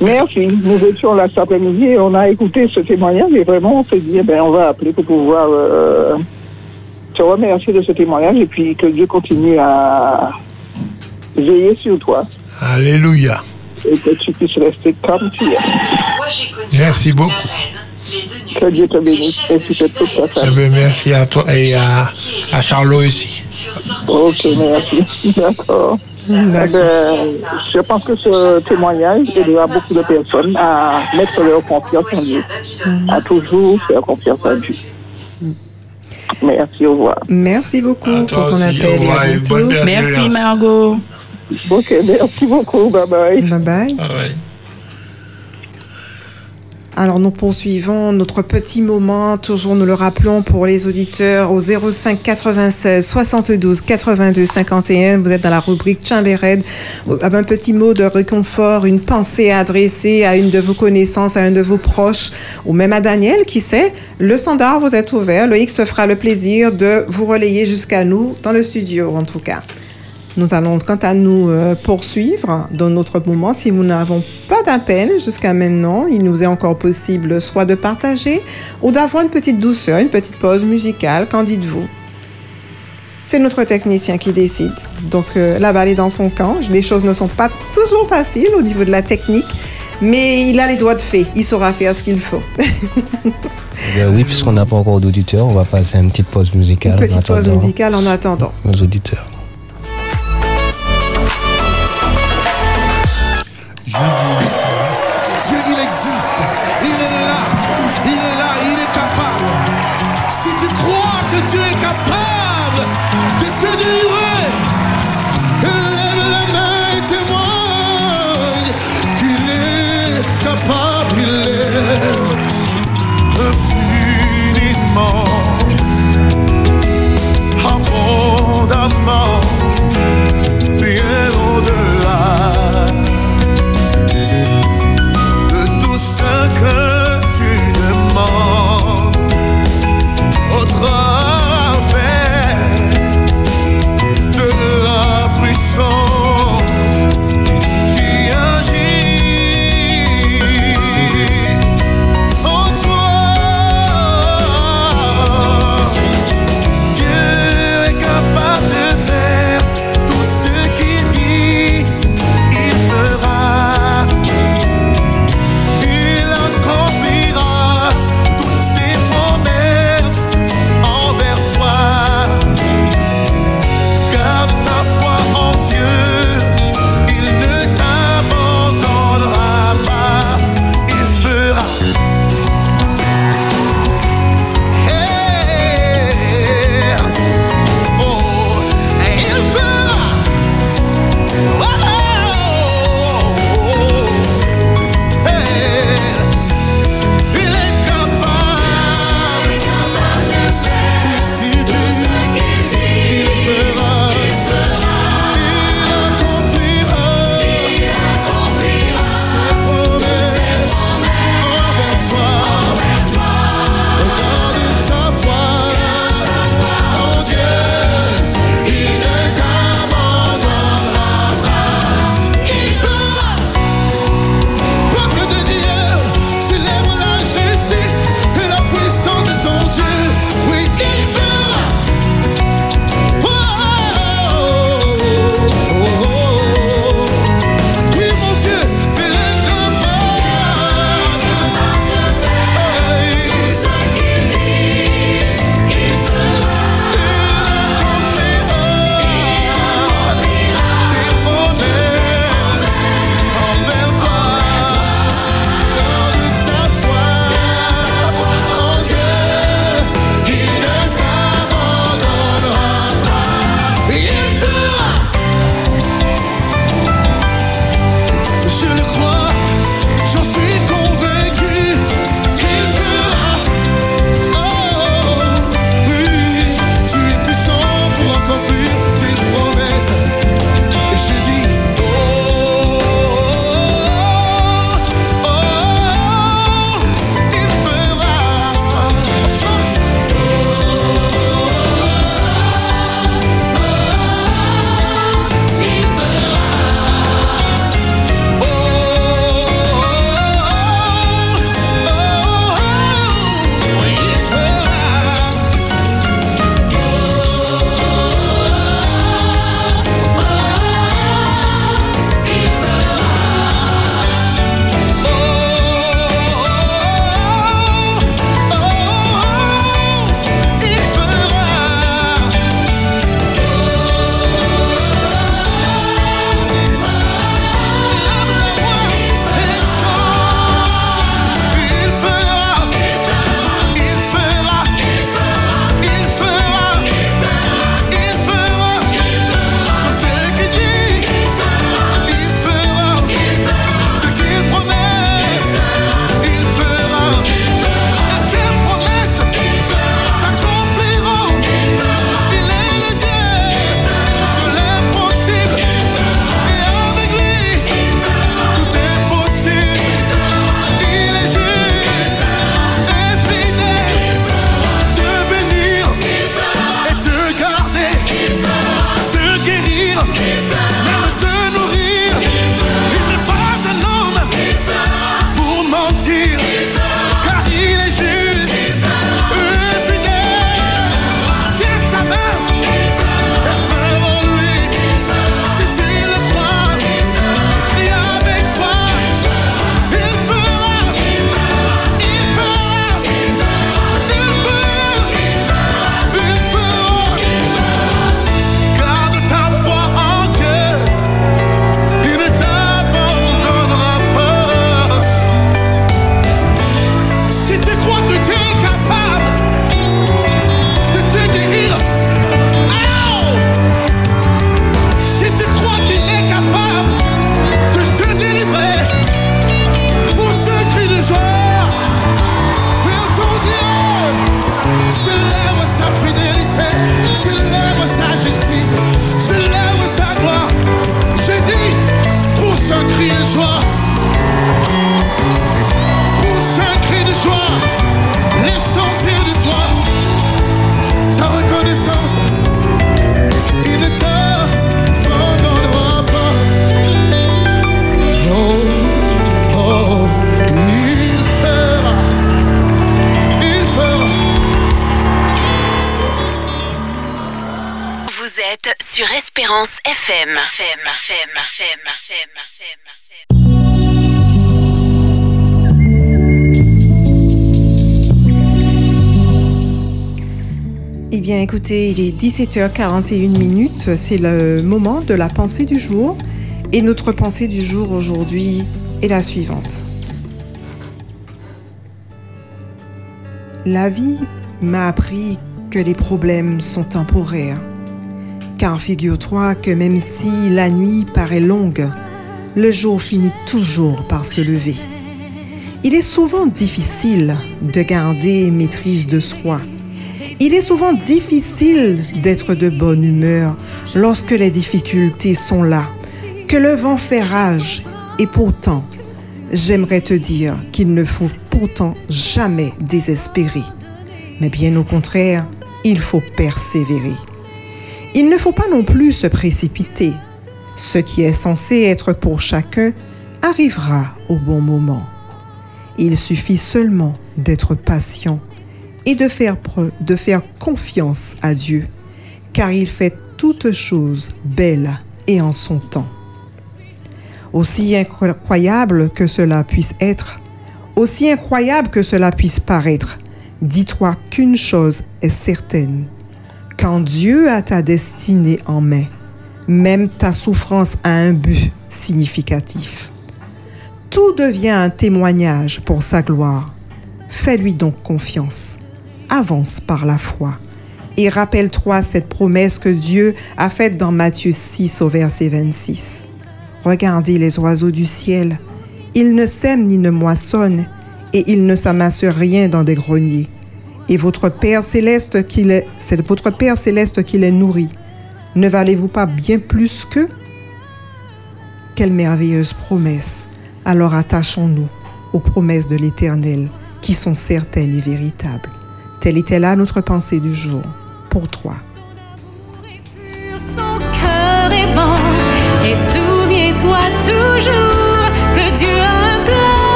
Merci. Nous étions là cet après-midi et on a écouté ce témoignage et vraiment on s'est dit, eh ben, on va appeler pour pouvoir euh, te remercier de ce témoignage et puis que Dieu continue à veiller sur toi Alléluia. et que tu puisses rester comme tu es. Merci beaucoup. Que Dieu te bénisse et tu te toute ta famille. merci à toi et à, à Charlot aussi. Ok, merci. D'accord. Eh ben, je pense que ce témoignage aidera beaucoup de personnes à mettre leur confiance en Dieu, à toujours faire confiance en Dieu. Merci, au revoir. Merci beaucoup pour ton appel et à bientôt. Merci Margot. Ok, merci beaucoup. Bye bye. Bye bye. Alors nous poursuivons notre petit moment, toujours nous le rappelons pour les auditeurs au 05 96 72 82 51. Vous êtes dans la rubrique Chambered. Avez un petit mot de réconfort, une pensée à adresser à une de vos connaissances, à un de vos proches, ou même à Daniel, qui sait. Le standard vous est ouvert. X se fera le plaisir de vous relayer jusqu'à nous, dans le studio en tout cas. Nous allons, quant à nous, euh, poursuivre dans notre moment. Si nous n'avons pas d'appel jusqu'à maintenant, il nous est encore possible soit de partager ou d'avoir une petite douceur, une petite pause musicale. Qu'en dites-vous? C'est notre technicien qui décide. Donc, euh, la balle est dans son camp. Les choses ne sont pas toujours faciles au niveau de la technique, mais il a les doigts de fée. Il saura faire ce qu'il faut. Eh oui, puisqu'on n'a pas encore d'auditeurs, on va passer une petite pause musicale. Une en petite pause musicale en attendant. Nos auditeurs. Dieu, il existe. Espérance FM. FM, FM, FM, FM, Eh bien, écoutez, il est 17h41 minutes. C'est le moment de la pensée du jour. Et notre pensée du jour aujourd'hui est la suivante. La vie m'a appris que les problèmes sont temporaires. Car figure-toi que même si la nuit paraît longue, le jour finit toujours par se lever. Il est souvent difficile de garder maîtrise de soi. Il est souvent difficile d'être de bonne humeur lorsque les difficultés sont là, que le vent fait rage. Et pourtant, j'aimerais te dire qu'il ne faut pourtant jamais désespérer. Mais bien au contraire, il faut persévérer. Il ne faut pas non plus se précipiter. Ce qui est censé être pour chacun arrivera au bon moment. Il suffit seulement d'être patient et de faire, confiance à Dieu, car il fait toutes choses belles et en son temps. Aussi incroyable que cela puisse être, aussi incroyable que cela puisse paraître, dis-toi qu'une chose est certaine. Quand Dieu a ta destinée en main, même ta souffrance a un but significatif. Tout devient un témoignage pour sa gloire. Fais-lui donc confiance. Avance par la foi. Et rappelle-toi cette promesse que Dieu a faite dans Matthieu 6 au verset 26. Regardez les oiseaux du ciel. Ils ne sèment ni ne moissonnent, et ils ne s'amassent rien dans des greniers. Et votre Père céleste qui les, nourrit. Ne valez-vous pas bien plus qu'eux? Quelle merveilleuse promesse. Alors attachons-nous aux promesses de l'Éternel qui sont certaines et véritables. Telle était là notre pensée du jour pour toi.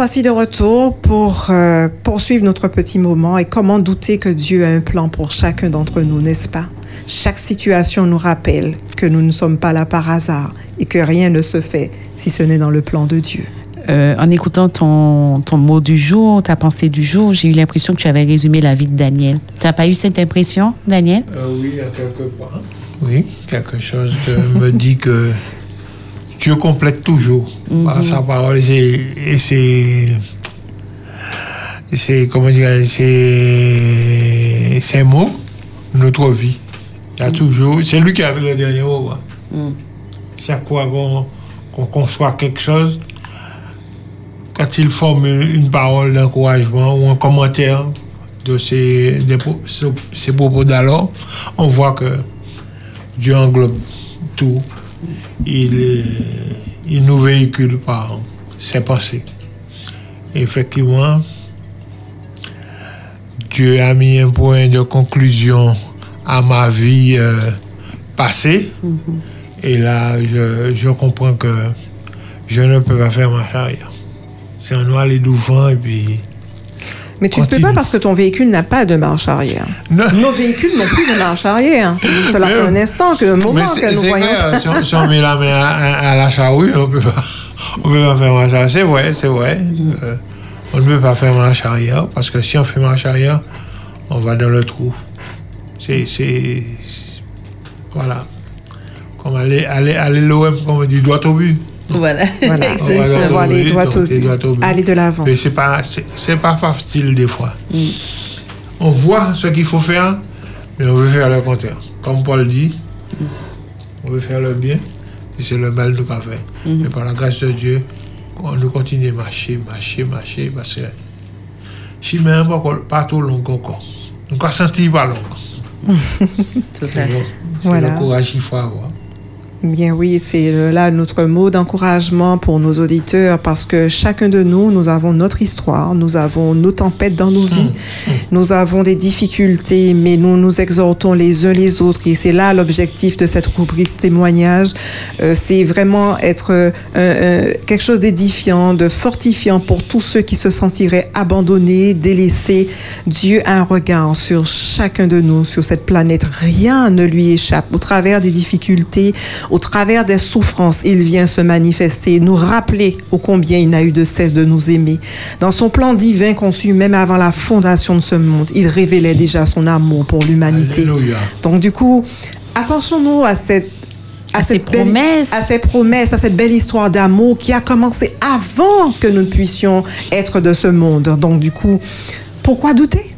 Voici de retour pour euh, poursuivre notre petit moment et comment douter que Dieu a un plan pour chacun d'entre nous, n'est-ce pas? Chaque situation nous rappelle que nous ne sommes pas là par hasard et que rien ne se fait si ce n'est dans le plan de Dieu. Euh, en écoutant ton, ton mot du jour, ta pensée du jour, j'ai eu l'impression que tu avais résumé la vie de Daniel. Tu n'as pas eu cette impression, Daniel? Euh, oui, à quelque part. Oui, quelque chose que me dit que Dieu complète toujours par sa parole. Et c'est- Et c'est. Comment dire C'est. C'est mots, notre vie. Il y a toujours. C'est lui qui a le dernier mot. quoi. Chaque fois qu'on conçoit quelque chose, quand il forme une, parole d'encouragement ou un commentaire de ses, ses- ses propos d'alors, on voit que Dieu englobe tout. Il, est- il nous véhicule par ses pensées. Et effectivement, Dieu a mis un point de conclusion à ma vie euh, passée. Et là, je, je comprends que je ne peux pas faire marche arrière. C'est un noir aller devant et puis. Mais tu ne peux pas parce que ton véhicule n'a pas de marche arrière. Nos véhicules n'ont plus de marche arrière. Cela fait un instant, que, un moment que nous voyons vrai, si on, si on met la main à, la charrue, on peut pas, on peut pas faire marche arrière. C'est vrai, c'est vrai. Euh, on ne peut pas faire marche arrière parce que si on fait marche arrière, on va dans le trou. C'est- Voilà. Comme aller, aller, aller l'OM, comme on dit, droit au but. Voilà. Voilà, On il faut droit aller donc au but. de l'avant. Mais c'est pas, c'est, c'est pas facile des fois. On voit ce qu'il faut faire, mais on veut faire le contraire. Comme Paul dit, on veut faire le bien, et c'est le mal nous qu'a fait. Et par la grâce de Dieu, on nous continue à marcher, marcher, marcher, parce que si même pas, pas trop long encore, nous avons senti pas long. C'est Voilà. le courage qu'il faut avoir. Bien oui, c'est euh, là notre mot d'encouragement pour nos auditeurs parce que chacun de nous, nous avons notre histoire, nous avons nos tempêtes dans nos vies, nous avons des difficultés, mais nous nous exhortons les uns les autres et c'est là l'objectif de cette rubrique témoignage. Euh, c'est vraiment être euh, un- quelque chose d'édifiant, de fortifiant pour tous ceux qui se sentiraient abandonnés, délaissés. Dieu a un regard sur chacun de nous, sur cette planète. Rien ne lui échappe. Au travers des difficultés, au travers des souffrances, il vient se manifester, nous rappeler ô combien il n'a eu de cesse de nous aimer. Dans son plan divin conçu même avant la fondation de ce monde, il révélait déjà son amour pour l'humanité. Donc du coup, attention-nous à cette à, cette belle- à ces promesses, à cette belle histoire d'amour qui a commencé avant que nous ne puissions être de ce monde. Donc du coup, pourquoi douter?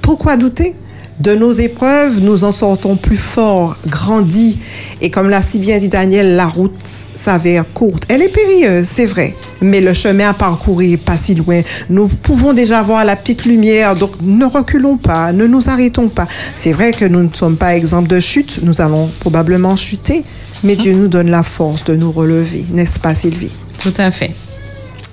Pourquoi douter? De nos épreuves, nous en sortons plus forts, grandis. Et comme l'a si bien dit Daniel, la route s'avère courte. Elle est périlleuse, c'est vrai, mais le chemin à parcourir est pas si loin. Nous pouvons déjà voir la petite lumière, donc ne reculons pas, ne nous arrêtons pas. C'est vrai que nous ne sommes pas exemples de chute, nous allons probablement chuter, mais Dieu nous donne la force de nous relever, n'est-ce pas Sylvie? Tout à fait.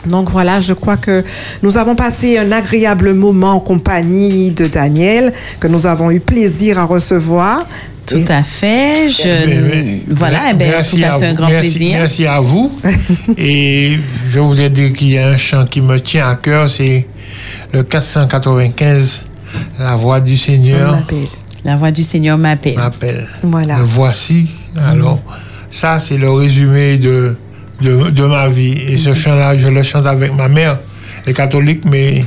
Donc voilà, je crois que nous avons passé un agréable moment en compagnie de Daniel, que nous avons eu plaisir à recevoir. Tout à fait. Je... Mais- mais- voilà, eh ben, en merci tout cas, à c'est un vous. grand Merci- plaisir. Merci à vous. Et je vous ai dit qu'il y a un chant qui me tient à cœur, c'est le 495, La voix du Seigneur La voix du Seigneur m'appelle. m'appelle. Voilà. Le voici. Alors, ça, c'est le résumé de, de, de ma vie. Et ce chant-là, je le chante avec ma mère, elle est catholique, mais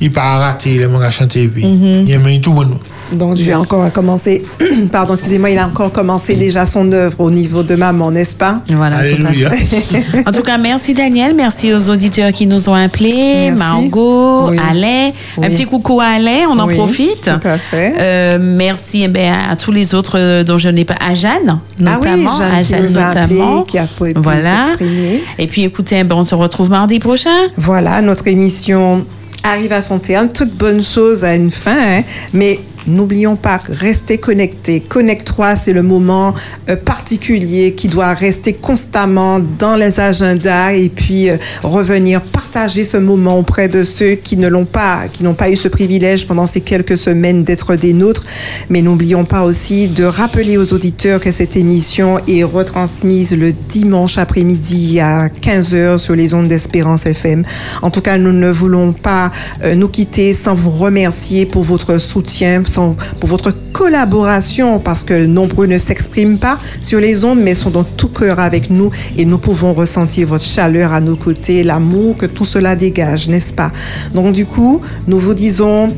il pas raté, il m'a chanté. Puis, Mhm. il aime tout bon. Donc j'ai encore commencé, pardon, excusez-moi, il a encore commencé déjà son œuvre au niveau de maman, n'est-ce pas? Voilà, tout à. En tout cas, merci Daniel, merci aux auditeurs qui nous ont appelés, Merci. Margot, Oui. Alain. Un petit coucou à Alain, on en Oui, profite. tout à fait. Euh, merci eh ben, à tous les autres euh, dont je n'ai pas. À Jeanne, Ah oui, notamment. Jeanne à qui Jeanne nous a appelés, notamment. qui a pu- voilà. s'exprimer. Et puis écoutez, eh ben, on se retrouve mardi prochain. Voilà, notre émission arrive à son terme. Toute bonne chose a une fin, hein. mais n'oublions pas que rester connecté. Connecte-toi, c'est le moment euh, particulier qui doit rester constamment dans les agendas et puis euh, revenir partager ce moment auprès de ceux qui ne l'ont pas, qui n'ont pas eu ce privilège pendant ces quelques semaines d'être des nôtres. Mais n'oublions pas aussi de rappeler aux auditeurs que cette émission est retransmise le dimanche après-midi à 15h sur les ondes d'Espérance FM. En tout cas, nous ne voulons pas euh, nous quitter sans vous remercier pour votre soutien, sans- pour votre collaboration, parce que nombreux ne s'expriment pas sur les ondes, mais sont dans tout cœur avec nous et nous pouvons ressentir votre chaleur à nos côtés, l'amour que tout cela dégage, n'est-ce pas? Donc, du coup, nous vous disons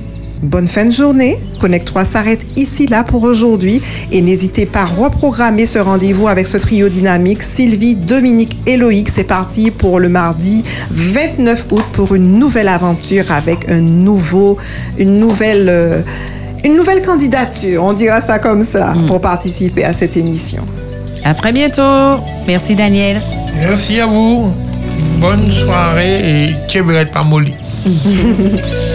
Bonne fin de journée. Connect3 s'arrête ici, là, pour aujourd'hui. Et n'hésitez pas à reprogrammer ce rendez-vous avec ce trio dynamique. Sylvie, Dominique et Loïc, c'est parti pour le mardi 29 août pour une nouvelle aventure avec un nouveau, une nouvelle, euh, une nouvelle candidature, on dira ça comme ça, pour participer à cette émission. À très bientôt. Merci Daniel. Merci à vous. Bonne soirée et Tchébret Pamoli. L'envoi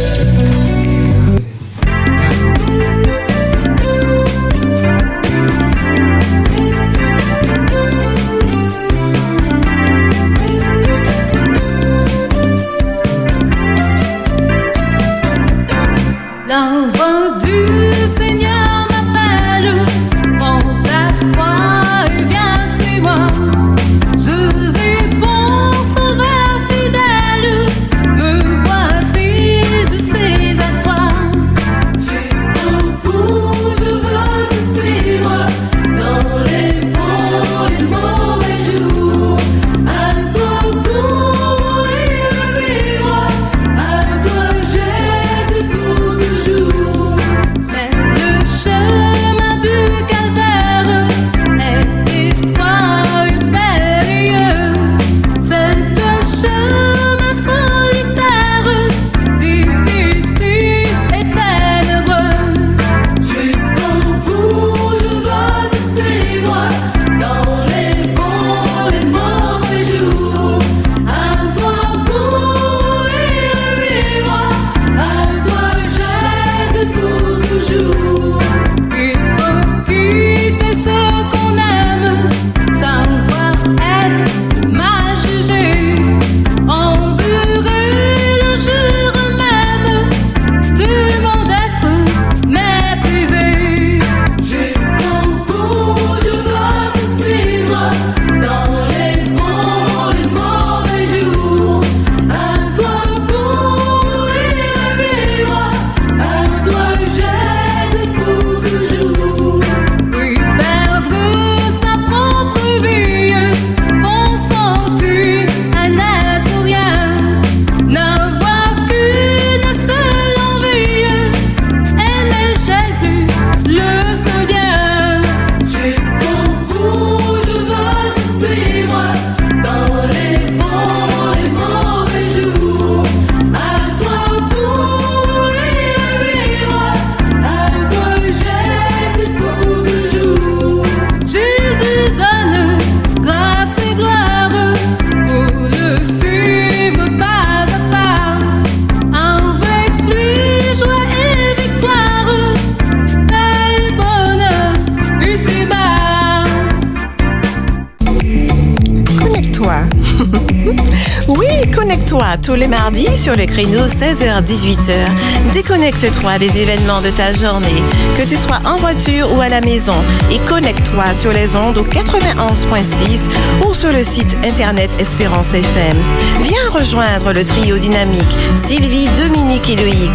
16h-18h. Déconnecte-toi des événements de ta journée, que tu sois en voiture ou à la maison, et connecte-toi sur les ondes au 91.6 ou sur le site internet Espérance FM. Viens rejoindre le trio dynamique Sylvie, Dominique et Loïc.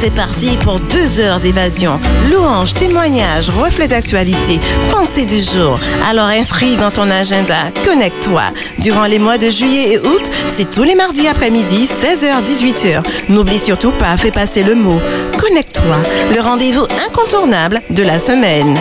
C'est parti pour deux heures d'évasion. Louanges, témoignages, reflets d'actualité, pensée du jour. Alors inscris dans ton agenda, connecte-toi. Durant les mois de juillet et août, c'est tous les mardis après-midi, 16h-18h. N'oublie surtout pas, fais passer le mot. Connecte-toi, le rendez-vous incontournable de la semaine.